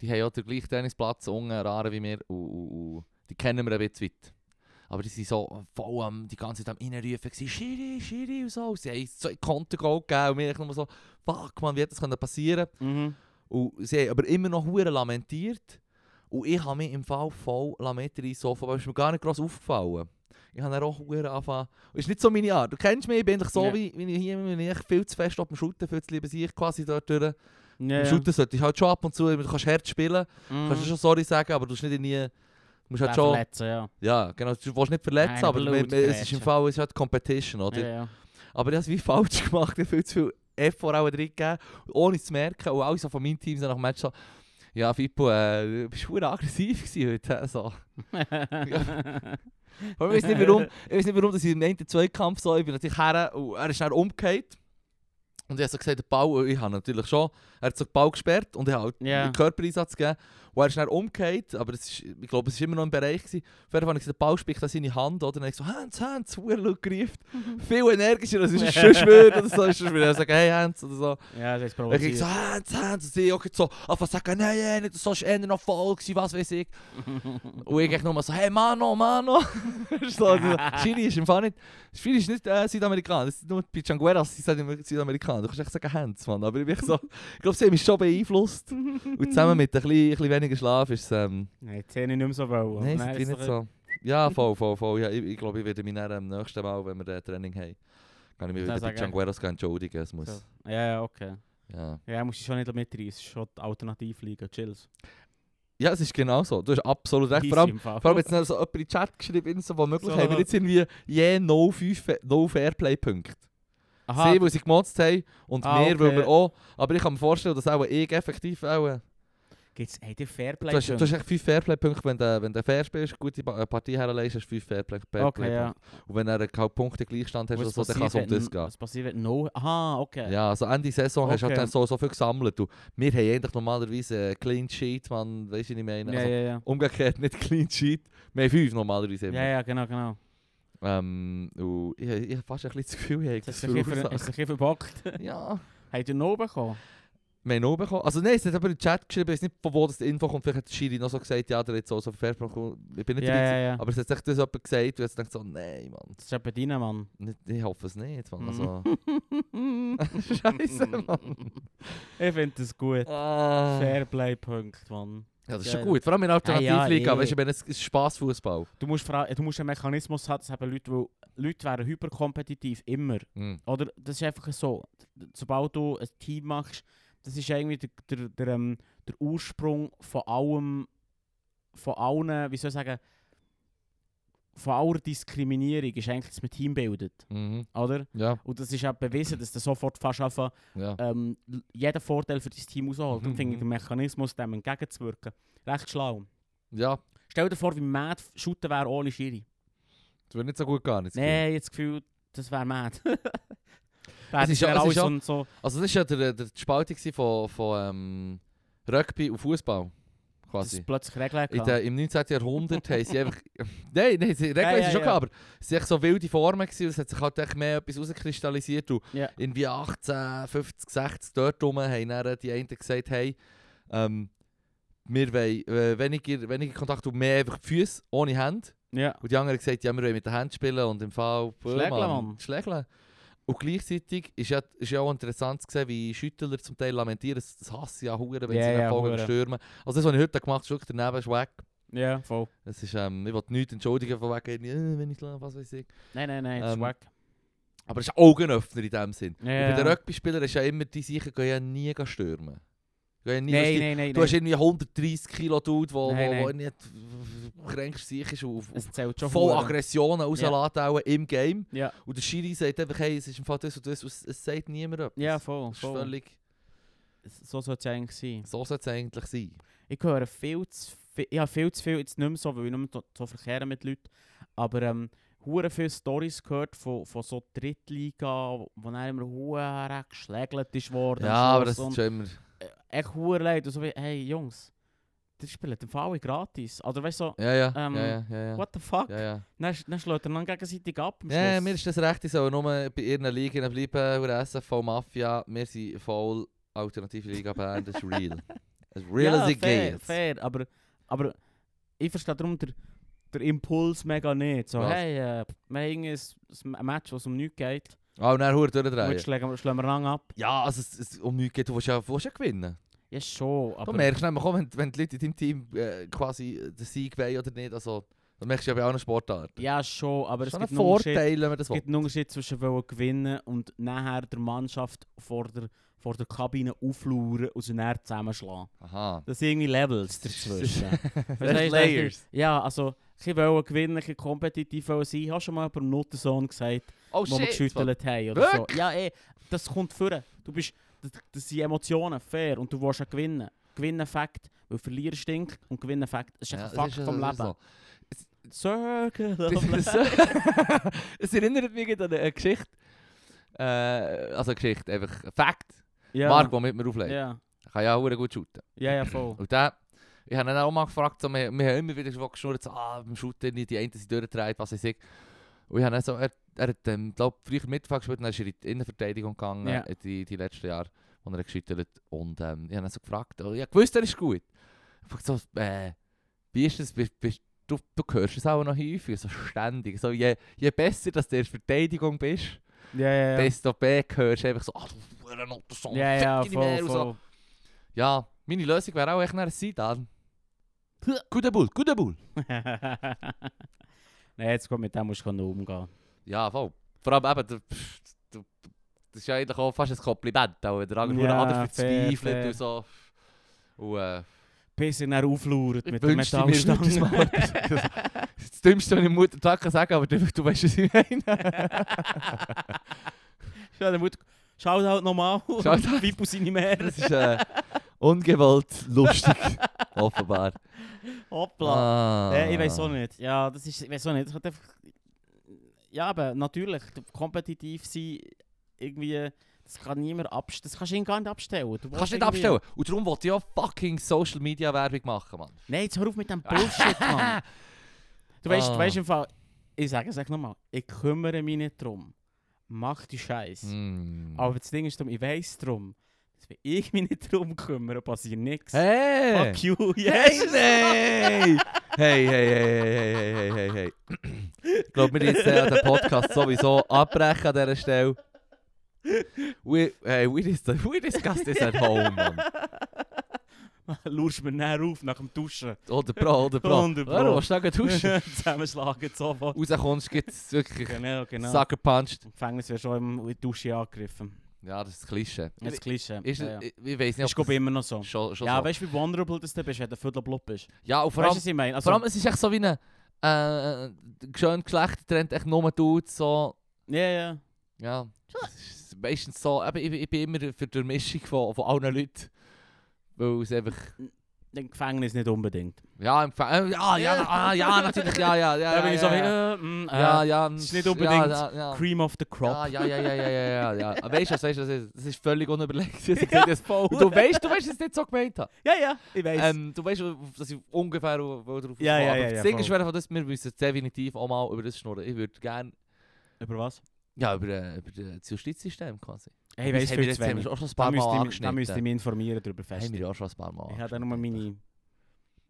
S2: die haben ja den gleichen Trainingsplatz, unten Rare wie wir, und, und, und die kennen wir ein bisschen weit. Aber die sind so voll am, die ganze Zeit am Innenrufen, Schiri, Schiri und so. Sie haben so ein Kontergoal gegeben und mir nur so, fuck man, wie hätte das können passieren
S1: Mhm.
S2: Und sie haben aber immer noch hure lamentiert. Und ich habe mich im Fall voll lamentiert so, aber ist mir gar nicht gross aufgefallen. Ich habe dann auch hure angefangen. Ist nicht so meine Art. Du kennst mich, ich bin so,
S1: Ja.
S2: wie, wie ich hier bin, ich viel zu fest auf dem Shooten, viel zu lieber ich quasi dort durch.
S1: Ja,
S2: Beim
S1: ja.
S2: Shooten sollte ich halt schon ab und zu, du kannst hart spielen,
S1: Mhm.
S2: kannst du schon sorry sagen, aber du musst nicht nie... Du musst halt
S1: Ja,
S2: schon...
S1: verletzen, ja.
S2: Ja, genau, du willst nicht verletzen,
S1: Nein,
S2: aber
S1: Blut
S2: es ist im. Fall es ist halt Competition, oder?
S1: Ja, ja.
S2: Aber ich habe es wie falsch gemacht. Ich habe viel zu viel Effort auch drin gegeben, ohne es zu merken. Und alle so von meinem Team sind nach dem Match so, ja, Fippo, äh, du bist verdammt aggressiv gewesen heute. hä?» So. Ich weiß nicht warum, ich weiß nicht warum, dass ich im einen Zweikampf so, ich bin natürlich her und er ist dann umgekehrt. Und ich habe so gesagt, der Ball, ich habe natürlich schon, er hat so den Ball gesperrt und ich habe halt
S1: Ja.
S2: einen Körpereinsatz gegeben. Und er ist dann umgekehrt, aber das ist, ich glaube, es war immer noch im Bereich. Gewesen. Auf jeden Fall habe ich gesagt, der Ball spricht an seine Hand, oder? Und dann habe ich so, Hans, Hans, Huren gerufen. Viel energischer, als ich schon würde, oder so. Sonst würde ich sagen, hey Hans, oder so.
S1: ja, das ist
S2: Und ich
S1: provoziert.
S2: so, Hans, Hans, und sie auch so, einfach sagen, nein, nein, nicht, das war eher noch voll, gewesen, was weiß ich. Und ich nur so, hey Mano, Mano. so, also, Chili ist im Fall nicht, Chili ist nicht äh, Südamerikaner, das ist nur bei Changueras Südamerikaner. Du kannst echt sagen Hans, Mann. Aber ich, bin so, ich glaube, sie haben mich schon beeinflusst. Und zusammen mit ein bisschen, ein bisschen weniger Schlaf ist es, ähm,
S1: Nein, die Zähne nicht mehr so wollen.
S2: nein,
S1: Nein, ist
S2: nicht so. Ja, voll, voll, voll. Ja, ich, ich glaube, ich werde mich dann am nächsten Mal, wenn wir das Training haben, kann ich mich wieder bei
S1: sagen.
S2: Changueras entschuldigen. Es muss,
S1: So. Ja, ja, okay.
S2: ja.
S1: Ja, musst du schon nicht mitreißen. Es ist schon die Alternativliga. Chills.
S2: ja, es ist genau so. Du hast absolut recht. Vor allem. Vor allem jetzt noch so jemand in den Chat geschrieben, so, wo möglich
S1: So.
S2: haben wir jetzt irgendwie je no, Fe- no Fairplay-Punkte.
S1: Aha,
S2: Sie, weil sie gemotzt haben und
S1: Ah,
S2: wir, weil
S1: okay.
S2: wir auch. Aber ich kann mir vorstellen, dass auch ich effektiv auch... äh,
S1: gibt's hey, der Fairplay?
S2: Du hast, du hast echt 5 Fairplay-Punkte, wenn du, wenn du fair spielst, gute äh, Partie herlegst, hast du 5 Fairplay-Punkte.
S1: Okay, ja.
S2: Und wenn du halt Punkte Gleichstand hast, so, dann kann es um das gehen.
S1: Was passiert, wenn no... Aha, okay.
S2: Ja, also Ende Saison hast du halt
S1: Okay.
S2: so, so viel gesammelt. Und wir haben eigentlich normalerweise einen Clean Sheet, man, weißt du, was ich meine?
S1: ja,
S2: Also,
S1: ja, ja.
S2: Umgekehrt nicht Clean Sheet, wir haben 5 normalerweise. immer.
S1: Ja, ja, genau, genau.
S2: Ähm, und ich, ich habe fast ein bisschen das Gefühl, ich habe verursacht.
S1: hast du dich verbockt?
S2: Ja,
S1: Habt ihr noch bekommen?
S2: wir haben bekommen. Also nein, es hat aber im Chat geschrieben, ich weiß nicht, von wo das die Info kommt. Vielleicht hat Schiri noch so gesagt, ja, der hat so so bekommen. Ich bin nicht
S1: Ja,
S2: dabei
S1: ja, ja.
S2: Aber es hat echt das jemand gesagt und jetzt denkt so, nein, Mann.
S1: Das ist etwa dein Mann.
S2: Nicht, ich hoffe es nicht, Mann. Also, Scheiße, Mann.
S1: ich finde das gut.
S2: Ah.
S1: Fairplay-Punkt, Mann.
S2: Ja, das ist
S1: Ja.
S2: schon gut. Vor allem in der Alternativliga,
S1: ja, eh.
S2: weißt du, es ist Spaßfußball.
S1: Du musst, du musst einen Mechanismus haben, dass eben Leute, weil Leute wären hyperkompetitiv, immer.
S2: Mhm.
S1: Oder das ist einfach so, sobald du ein Team machst, das ist irgendwie der, der, der, ähm, der Ursprung von allem, von allen, wie soll ich sagen, von aller Diskriminierung ist eigentlich, dass man Team bildet,
S2: Mhm.
S1: oder?
S2: Ja,
S1: Und das ist auch bewiesen, dass du sofort fast einfach
S2: ja.
S1: ähm, jeden Vorteil für dein Team rausholt.
S2: Mhm,
S1: Darum finde ich
S2: mhm.
S1: den Mechanismus, dem entgegenzuwirken, recht schlau.
S2: Ja,
S1: Stell dir vor, wie mad shooten wäre ohne Schiri.
S2: das wird nicht so gut gehen.
S1: Nein, jetzt das Gefühl, das wäre mad.
S2: Es ist ja-
S1: alles so, so.
S2: Also das war ja der, der die Spaltung von, von ähm, Rugby und Fußball.
S1: Das
S2: Quasi.
S1: ist plötzlich Regeln
S2: In
S1: gehabt.
S2: Im 19. Jahrhundert haben sie einfach... Nein, nein, sie, Regeln
S1: Ja,
S2: ist
S1: ja,
S2: schon
S1: ja.
S2: klar, aber es waren echt so wilde Formen gewesen, und es hat sich halt echt mehr etwas rauskristallisiert. Und
S1: Ja.
S2: irgendwie 18, 50, 60 dort rum haben dann die einen gesagt, hey, ähm, wir wollen äh, weniger, weniger Kontakt und mehr einfach die Füße, ohne Hände.
S1: Ja.
S2: Und die anderen haben gesagt, ja, wir wollen mit den Händen spielen und im Fall...
S1: Schlägeln,
S2: Mann. Schlägeln. Und gleichzeitig ist ja, ist ja auch interessant zu sehen, wie Schüttler zum Teil lamentieren. Das, das hasse ja hure, wenn
S1: Ja,
S2: sie yeah,
S1: hure.
S2: stürmen. Also das, was ich heute gemacht habe, ist wirklich daneben ist weg.
S1: Ja, voll.
S2: Das ist, ähm, ich will nichts entschuldigen von wegen, äh, wenn ich was weiß ich.
S1: Nein, nein, nein, das ist
S2: Ähm,
S1: wack.
S2: Aber es ist ein Augenöffner in dem Sinn. Und bei den. Rugby-Spielern ist ja immer, die sicher gehen ja nie stürmen. Ja weißt
S1: Nein,
S2: du,
S1: nein, nein.
S2: Du hast irgendwie 130 Kilo Dude, wo,
S1: Nein,
S2: wo, wo
S1: nein.
S2: nicht kränkst sich ist und
S1: zählt schon
S2: voll
S1: hure.
S2: Aggressionen rauslässt auch im Game.
S1: Ja,
S2: Und der Schiri sagt einfach, hey, es ist im Fall das und das, und es, es sagt niemand etwas.
S1: ja, voll.
S2: Das
S1: voll.
S2: völlig,
S1: So sollte es eigentlich sein.
S2: so sollte es eigentlich sein.
S1: Ich höre viel zu viel, ich habe viel zu viel, jetzt nicht mehr so, weil ich nicht mehr so- so verkehre mit Leuten, aber ähm, hure viele Stories gehört von, von so Drittliga, wo dann immer hure geschlägelt ist worden.
S2: Ja, aber das ist schon immer...
S1: Echt hure leid. Und so wie, hey Jungs, die spielen den Fall gratis. Oder weißt du, so,
S2: Ja, ja,
S1: Ähm,
S2: ja, ja, ja,
S1: what the fuck?
S2: Ja, ja.
S1: Dann, dann schlägt er dann gegenseitig ab
S2: Ja, mir ist das recht, ich soll nur bei ihren Ligen bleiben, oder SFV Mafia, wir sind voll Alternative Liga Bern, das ist real. As real
S1: ja,
S2: as it
S1: fair,
S2: gets.
S1: fair, aber, aber ich verstehe darum der, der Impuls mega nicht. So,
S2: Was?
S1: hey, äh, wir haben ein, Match, es um nichts geht.
S2: Ah, und dann hört
S1: Und
S2: durchdrehen.
S1: jetzt schlagen wir, schlagen wir lang ab.
S2: Ja, also es, es, um nichts geht, du willst ja, du willst ja gewinnen.
S1: Ja, schon,
S2: du
S1: aber...
S2: merkst nämlich auch, wenn, wenn die Leute in deinem Team äh, quasi den Sieg wollen oder nicht, also, das merkst du ja bei allen Sportarten.
S1: ja, schon, aber es
S2: schon
S1: gibt,
S2: ein
S1: einen
S2: Vorteil, wenn man das
S1: es
S2: will.
S1: gibt einen Unterschied zwischen wollen gewinnen und nachher der Mannschaft vor der, vor der Kabine auflauern und sie dann zusammenschlagen.
S2: Aha.
S1: Das sind irgendwie Levels dazwischen.
S2: Das? Layers.
S1: Ja, also, ich wollte gewinnen, ich kompetitiv wollen sein. Ich habe schon mal über einen Nuttensohn gesagt,
S2: Oh
S1: wo wir geschüttelt haben oder so. Ja, ey, das kommt vor. Du bist, das, das sind Emotionen, fair, und du willst ja gewinnen. Gewinnen Fakt, weil verlieren stinkt und gewinnen Fakt. Das ist
S2: Ja,
S1: ein Fakt
S2: ist-
S1: vom Leben.
S2: so.
S1: Circle of life.
S2: es erinnert mich an eine Geschichte. Äh, also eine Geschichte, einfach ein Fact.
S1: Ja.
S2: Marc, der mit mir auflegt.
S1: Ja,
S2: Kann ja auch gut shooten.
S1: ja, ja, voll.
S2: Und der, ich habe ihn auch mal gefragt, so, wir, wir haben immer wieder so geschnurrt, so, ah, beim Shooten, die einen sind durchgedreht, was ich. Und ich habe so, er, er hat, ähm, glaub, früher Mittelfeld gespielt, dann ist er in die Innenverteidigung gegangen,
S1: Ja.
S2: äh, die, die letzten Jahre, wo er geschüttelt hat. Und ähm, ich habe ihn so gefragt, oh, ich wusste, er ist gut. Ich habe so, äh, wie ist das, bist, bist, du, du hörst es auch noch häufig, so ständig. So, je, je besser dass du in der Verteidigung bist,
S1: Ja, ja, ja.
S2: desto mehr hörst du einfach so, ah, du Hurenotto, so,
S1: Ja, ja,
S2: nicht mehr
S1: voll,
S2: so.
S1: voll.
S2: Ja, meine Lösung wäre auch echt nach Sidan. Guter Bull, guter Bull.
S1: Nein, jetzt kommt mit dem musst du umgehen.
S2: Ja, voll. Vor allem eben, du, du, das ist ja eigentlich auch fast ein Kompliment, auch wenn der andere verzweifelt
S1: fair.
S2: und so. Und, äh,
S1: Bis er dann auflauert mit der
S2: wünschte mir, das
S1: Metallstange.
S2: das Dümmste, was ich Mutter Tag kann sagen aber du, du weißt, was ich meine.
S1: Schaut halt nochmal.
S2: Shoutout.
S1: Vipu seine Mehr.
S2: Das ist äh, ungewollt lustig, offenbar.
S1: Hoppla.
S2: Ah.
S1: Ich weiß auch nicht. Ja, das ist, ich weiß auch nicht. Ja, aber natürlich, kompetitiv sein, irgendwie, das kann niemand abstellen. Das kannst du ihn gar nicht abstellen. Du
S2: kannst nicht
S1: irgendwie-
S2: abstellen. Und darum wollte ich auch fucking Social Media Werbung machen, Mann.
S1: Nein, jetzt hör auf mit dem Bullshit, Mann. Du weißt, du weißt im Fall, ich sage es nochmal, ich kümmere mich nicht drum. Mach die Scheiße.
S2: Mm.
S1: Aber das Ding ist, darum, ich weiss drum, dass wenn ich mich nicht drum kümmere, passiert nichts.
S2: Hey!
S1: Fuck you, yes!
S2: Hey, hey, hey, hey, hey, hey, hey, hey. Ich glaube, wir jetzt äh, den Podcast sowieso abbrechen an dieser Stelle. We, hey, we, dis we discuss this at home, man.
S1: Lurst mir näher auf nach dem Duschen.
S2: Oder Bro, oder Bro.
S1: 100 Pro.
S2: Ja, du willst duschen.
S1: Zusammenschlagen sofort.
S2: Rauskommst, gibt es wirklich
S1: Genau, genau.
S2: Sucker punched.
S1: Im Gefängnis wäre schon im- in die Dusche angegriffen.
S2: Ja, das ist das Klischee.
S1: Das Klischee.
S2: Ist,
S1: ja, ja.
S2: Ich, ich weiß nicht,
S1: Ist ich immer noch so.
S2: das schon, schon
S1: Ja,
S2: so.
S1: weißt du, wie vulnerable das du bist, wenn du viertelblubb bist?
S2: Ja, und vor
S1: Weißt du,
S2: allem,
S1: was ich meine? Also,
S2: vor allem, es ist echt so wie ein äh, schön Geschlechtertrend, echt nur Dudes, so,
S1: ja, ja.
S2: ja. Es ist meistens so, eben, ich, ich bin immer für die Mischung von, von allen Leuten. Weil es einfach,
S1: Im Gefängnis nicht unbedingt.
S2: ja, im Gefä- äh, ja, ja, ah, ja, natürlich, ja, ja, ja.
S1: Da bin ich so wie,
S2: ja,
S1: äh, mm,
S2: ja,
S1: äh,
S2: ja,
S1: es ist nicht
S2: ja,
S1: unbedingt
S2: Ja, ja,
S1: Cream of the crop.
S2: Ja, ja, ja, ja, ja, ja, ja, ja. Weißt du, weißt du, was ist- das ist völlig unüberlegt. gesagt habe.
S1: voll.
S2: Du weißt, du weißt, dass ich es nicht so gemeint habe.
S1: Ja, ja, ich weiß.
S2: Ähm, du weißt, dass ich ungefähr drauf
S1: Ja, ja, ja, ja,
S2: Das Ding ist, wir müssen definitiv auch mal über das schnurren. Ich würde gerne,
S1: Über was?
S2: Ja, über, äh, über das Justizsystem quasi.
S1: Hey,
S2: wir
S1: viel
S2: jetzt haben wir auch schon ein
S1: Da
S2: paar
S1: müsste,
S2: Mal
S1: ich, da
S2: angeschnitten.
S1: müsste ich mich informieren darüber fest.
S2: Haben wir auch schon ein paar Mal
S1: Ich habe da nur
S2: angeschnitten.
S1: meine...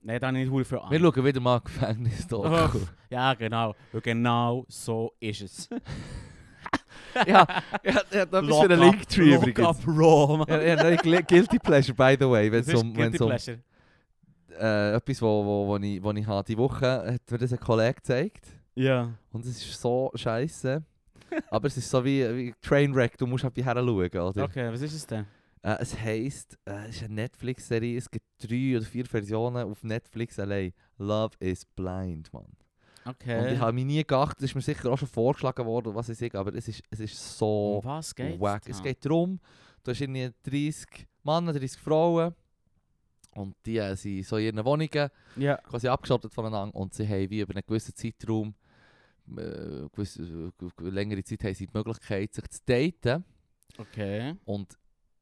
S1: Nein, da habe ich nicht viel
S2: Wir
S1: an.
S2: schauen wieder mal Gefängnis
S1: Oh. Ja, genau. Und genau so ist es.
S2: ja, ja, ja,
S1: Lock
S2: für einen
S1: up-
S2: Linktree
S1: Lock
S2: übrigens.
S1: up raw, man.
S2: Ja, ja, nein, Guilty Pleasure, by the way, wenn
S1: Das
S2: es
S1: ist
S2: um,
S1: guilty
S2: wenn's um
S1: pleasure.
S2: äh, etwas, wo, wo, wo, ich, wo ich habe, die Woche hat mir das ein Kollege gezeigt.
S1: Ja.
S2: Und es ist so scheiße. Aber es ist so wie, wie Trainwreck, du musst halt her schauen, oder?
S1: Okay, was ist es denn?
S2: Äh, es heisst, äh, es ist eine Netflix-Serie, es gibt drei oder vier Versionen auf Netflix allein. Love is Blind, Mann.
S1: Okay.
S2: Und ich habe mich nie gedacht, das ist mir sicher auch schon vorgeschlagen worden, was ich sage, aber es ist, es ist so
S1: um was geht's?
S2: wack. Es geht darum, du hast irgendwie 30 Männer, 30 Frauen und die äh, sind so in ihren Wohnungen
S1: Ja.
S2: quasi abgeschottet voneinander und sie haben wie über einen gewissen Zeitraum, äh, gewisse, äh, längere Zeit haben sie die Möglichkeit, sich zu daten
S1: Okay.
S2: und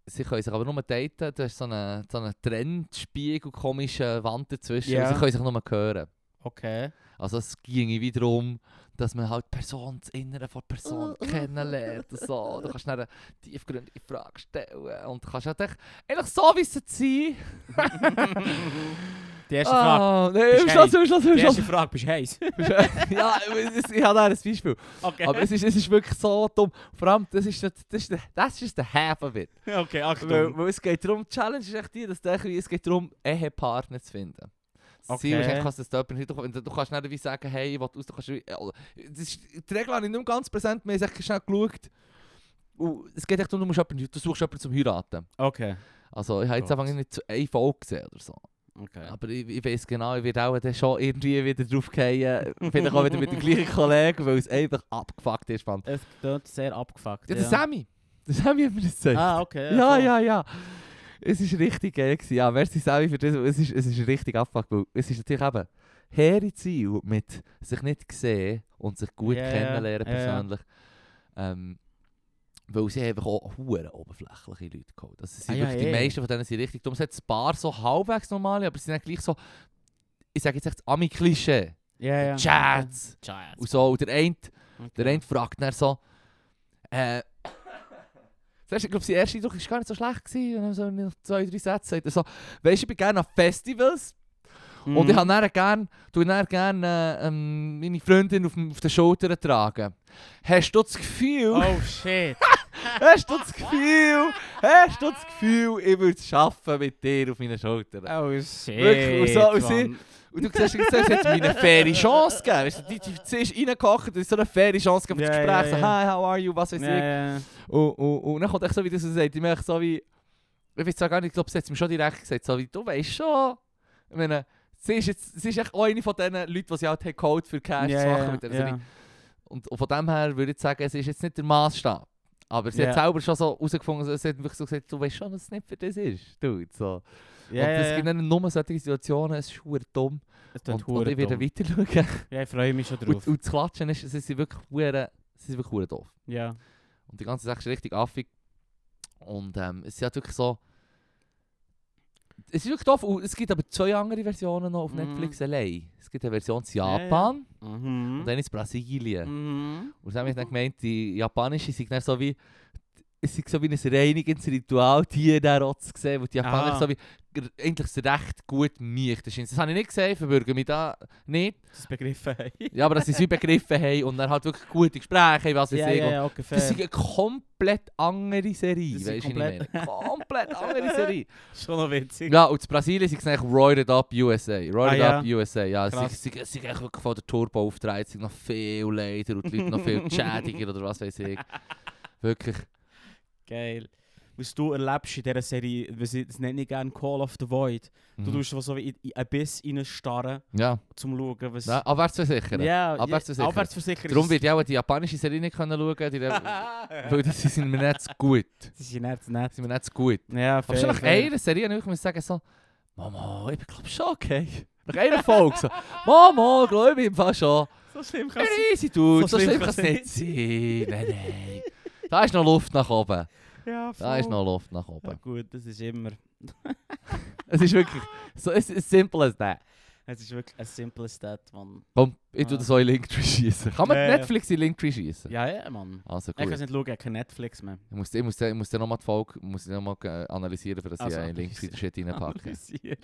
S2: sie können sich aber nur daten, da ist so eine, so eine Trendspiegel, komische Wand dazwischen
S1: Ja.
S2: und sie können sich nur hören.
S1: Okay.
S2: Also es ginge wiederum, dass man halt Person, das Innere von der Person kennenlernt und so. Du kannst dann eine tiefgründige Frage stellen und du kannst halt echt, eigentlich so wie es sein.
S1: Die erste Frage.
S2: Ah, nein,
S1: Bist
S2: Schluss,
S1: heiß?
S2: Schluss,
S1: Die
S2: Schluss.
S1: erste Frage, bist du heiß?
S2: ja, es- ich habe da ein Beispiel.
S1: Okay.
S2: Aber es ist, es ist wirklich so dumm. Vor allem, das ist, das ist, das ist der half of it.
S1: okay,
S2: Weil,
S1: Achtung.
S2: weil es geht darum, die Challenge ist echt die, dass wie- es geht darum, Ehepartner zu finden. Das Ziel ist
S1: Okay.
S2: echt, dass das jemand du, du kannst nicht wie sagen, hey, ich will aus, du kannst, äh, das ist, die Regel habe ich nicht ganz präsent, wir haben echt schnell geschaut. Und es geht echt darum, du, musst jemanden, du suchst jemanden zum Heiraten.
S1: Okay.
S2: Also ich habe jetzt einfach nicht zu eine Folge gesehen oder so.
S1: Okay.
S2: Aber ich, ich weiß genau, ich werde auch dann schon irgendwie wieder drauf fallen. Vielleicht auch wieder mit dem gleichen Kollegen, weil es einfach abgefuckt ist. Fand.
S1: Es klingt sehr abgefuckt.
S2: Ja, der Sammy. Der Sammy hat mir das gesagt.
S1: Ah, okay.
S2: ja, ja, ja. Es ist richtig geil gewesen. Ja, merci Sammy für das. Es ist, es ist richtig abgefuckt, weil es ist natürlich eben hehre Ziel mit sich nicht sehen und sich gut
S1: Ja, ja,
S2: kennenlernen
S1: ja, ja.
S2: persönlich. Ähm, weil sie einfach auch hure oberflächliche Leute geholt. Also sie sind
S1: Ah, ja,
S2: die
S1: eh.
S2: meisten von denen sind richtig dumm. Es hat ein paar so halbwegs normale, aber sie sind eigentlich gleich so, ich sage jetzt echt das Ami-Klischee.
S1: Ja, ja.
S2: Chats.
S1: Chats.
S2: Und so, und der eine,
S1: Okay.
S2: der eine fragt dann so, äh, ich glaube, sein erster Eindruck war gar nicht so schlecht. Gewesen. Und dann so nach zwei, drei Sätze sagt er so, weisst du, ich bin gerne an Festivals
S1: Mhm.
S2: und ich habe dann gerne, tue dann gerne äh, ähm, meine Freundin auf, auf den Schultern tragen. Hast du das Gefühl,
S1: Oh shit.
S2: hast du das Gefühl, hast du das Gefühl, ich würde es schaffen mit dir auf meinen Schultern?
S1: Oh shit.
S2: Wirklich, und so- und sie-. Und du siehst, jetzt hat sie mir eine faire Chance gegeben. Weißt du, sie ist reingekocht, es ist so eine faire Chance gegeben für das
S1: Ja,
S2: Gespräch. So,
S1: ja.
S2: hi, how are you, was weiß
S1: Ja,
S2: ich. Und, und, und dann kommt echt so, wie das sagt. Ich merke so wie, ich weiß gar nicht, ich glaube, sie hat es mir schon direkt gesagt, so wie, du weißt schon. Ich meine, sie ist, jetzt, sie ist echt auch eine von diesen Leuten, die sie halt geholt für Cash
S1: Ja,
S2: zu machen. mit der, so
S1: ja.
S2: wie, und, von dem her würde ich jetzt sagen, es ist jetzt nicht der Maßstab. Aber sie hat
S1: Ja.
S2: selber schon so herausgefunden, sie hat wirklich so gesagt, du weißt schon, dass es nicht für das ist. Dude, so.
S1: Ja,
S2: und es
S1: ja.
S2: gibt nicht nur solche Situationen, es ist verdammt dumm.
S1: Es
S2: Und, und ich werde weiter schauen.
S1: Ja, ich freue mich schon
S2: Und,
S1: drauf.
S2: und das Klatschen ist, sie sind wirklich hure, sie sind wirklich doof.
S1: Ja.
S2: Und die ganze Sache ist richtig affig. Und ähm, es ist halt wirklich so. Es ist wirklich doof. Und es gibt aber zwei andere Versionen noch auf
S1: Mhm.
S2: Netflix allein. Es gibt eine Version in
S1: Ja, ja.
S2: Japan
S1: Mhm.
S2: und dann in Brasilien.
S1: Mhm.
S2: Und dann habe ich dann gemeint, die japanische sind dann so wie. Es ist so wie ein Reinigungsritual, die da auch zu sehen. Weil die Japaner
S1: Ah.
S2: so wie eigentlich recht gut mich. Das das habe ich nicht gesehen, verbürgen mich da nicht.
S1: Das begriffen haben.
S2: Ja, aber dass sie es begriffen haben und dann halt wirklich gute Gespräche haben, was
S1: ja,
S2: ich.
S1: ja,
S2: Und
S1: ja, ungefähr.
S2: Das ist eine komplett andere Serie,
S1: Das
S2: weißt du, ich
S1: komplett-
S2: meine? Komplett andere Serie.
S1: Schon noch witzig.
S2: Ja, und in Brasilien sind eigentlich Roided Up USA. Roided
S1: Ah, ja.
S2: Up USA, ja.
S1: Krass.
S2: sind- eigentlich wirklich von der Turbo aufgetragen, sind noch viel Leider und die Leute noch viel schädiger oder was weiß ich. Wirklich.
S1: Geil. Was du erlebst in dieser Serie, das nenne ich gerne Call of the Void. Du
S2: Mhm.
S1: tust so wie in, in ein Biss reinstarren,
S2: Ja,
S1: zum zu schauen, was...
S2: ja abwärtsversichern.
S1: ja,
S2: Abwärtsversichern.
S1: Abwärtsversicherung.
S2: Darum wird ich auch die japanische Serie nicht können schauen können, weil die sind mir nicht zu gut.
S1: Ist ja nicht nett.
S2: Die sind mir nicht zu gut.
S1: Ja,
S2: Aber schon nach
S1: fair.
S2: einer Serie ich muss sagen so, Mama, ich glaube schon okay. Nach einer Folge so, Mama, glaube ich im Fall schon.
S1: So schlimm kann
S2: Easy, du,
S1: so
S2: so
S1: schlimm
S2: kann es nicht sein. Nein, nein. Da ist noch Luft nach oben.
S1: Ja,
S2: Da ist noch Luft nach
S1: Ja,
S2: oben.
S1: gut, das ist immer...
S2: Es ist wirklich so as, as simple as that.
S1: Es ist wirklich ein simples Stat, Mann.
S2: Komm, ich tue das so in Linktree schießen. Kann man
S1: Ja, ja.
S2: Netflix in Linktree schießen?
S1: Ja, ja, Mann.
S2: Also
S1: Ich kann es nicht schauen, ich habe Netflix mehr.
S2: Ich muss, ich muss, ich muss dann nochmal die Folge muss ich noch mal, analysieren, für dass
S1: Also,
S2: ich einen Linktree den Shit reinpacke.
S1: Analysieren.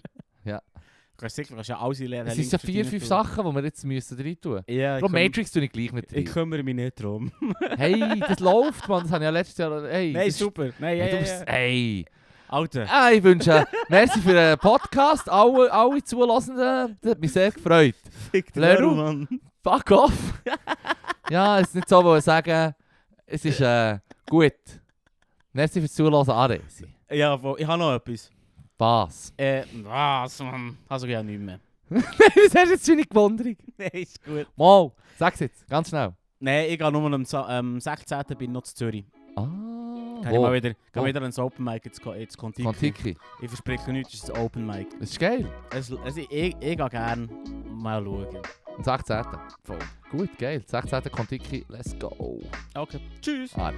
S2: Ja.
S1: Kannst sicher kannst ja alles lernen.
S2: Es sind so vier, fünf Sachen, die wir jetzt müssen rein tun müssen.
S1: Ja, ich,
S2: Bro, Matrix tue ich gleich mit
S1: ich
S2: rein.
S1: kümmere mich nicht drum.
S2: Hey, das läuft, man. Das habe ich ja letztes Jahr... Hey,
S1: Nein, super. Nein, ja,
S2: Hey, du
S1: ja,
S2: bist...
S1: ja.
S2: Hey.
S1: Alter.
S2: Ah, ich wünsche... merci für den Podcast. Alle, alle Zulassenden. Das hat mich sehr gefreut.
S1: Fick
S2: Leru.
S1: Leru, Mann.
S2: Fuck off. ja, es ist nicht so, wo ich sagen. Es ist äh, gut. Merci fürs Zulassen, Aresi.
S1: Ja, ich habe noch etwas.
S2: Was?
S1: Äh, was, Mann? Also ja nicht mehr.
S2: Was hast du jetzt für eine Gewunderung?
S1: Nein, ist gut.
S2: Mal, sag's jetzt, ganz schnell.
S1: Nein, ich gehe nur am, am 16. bin ich noch zu Zürich.
S2: Ah,
S1: Kann ich mal wieder, kann wieder ins Open Mic jetzt, jetzt Kontiki.
S2: Kontiki.
S1: Ich verspreche nichts, es ist ein Open Mic.
S2: Das ist geil.
S1: Es, also, ich, ich gehe gerne mal schauen.
S2: Am 16.
S1: Voll.
S2: Gut, geil. 16. Kontiki, let's go.
S1: Okay, tschüss.
S2: Ares.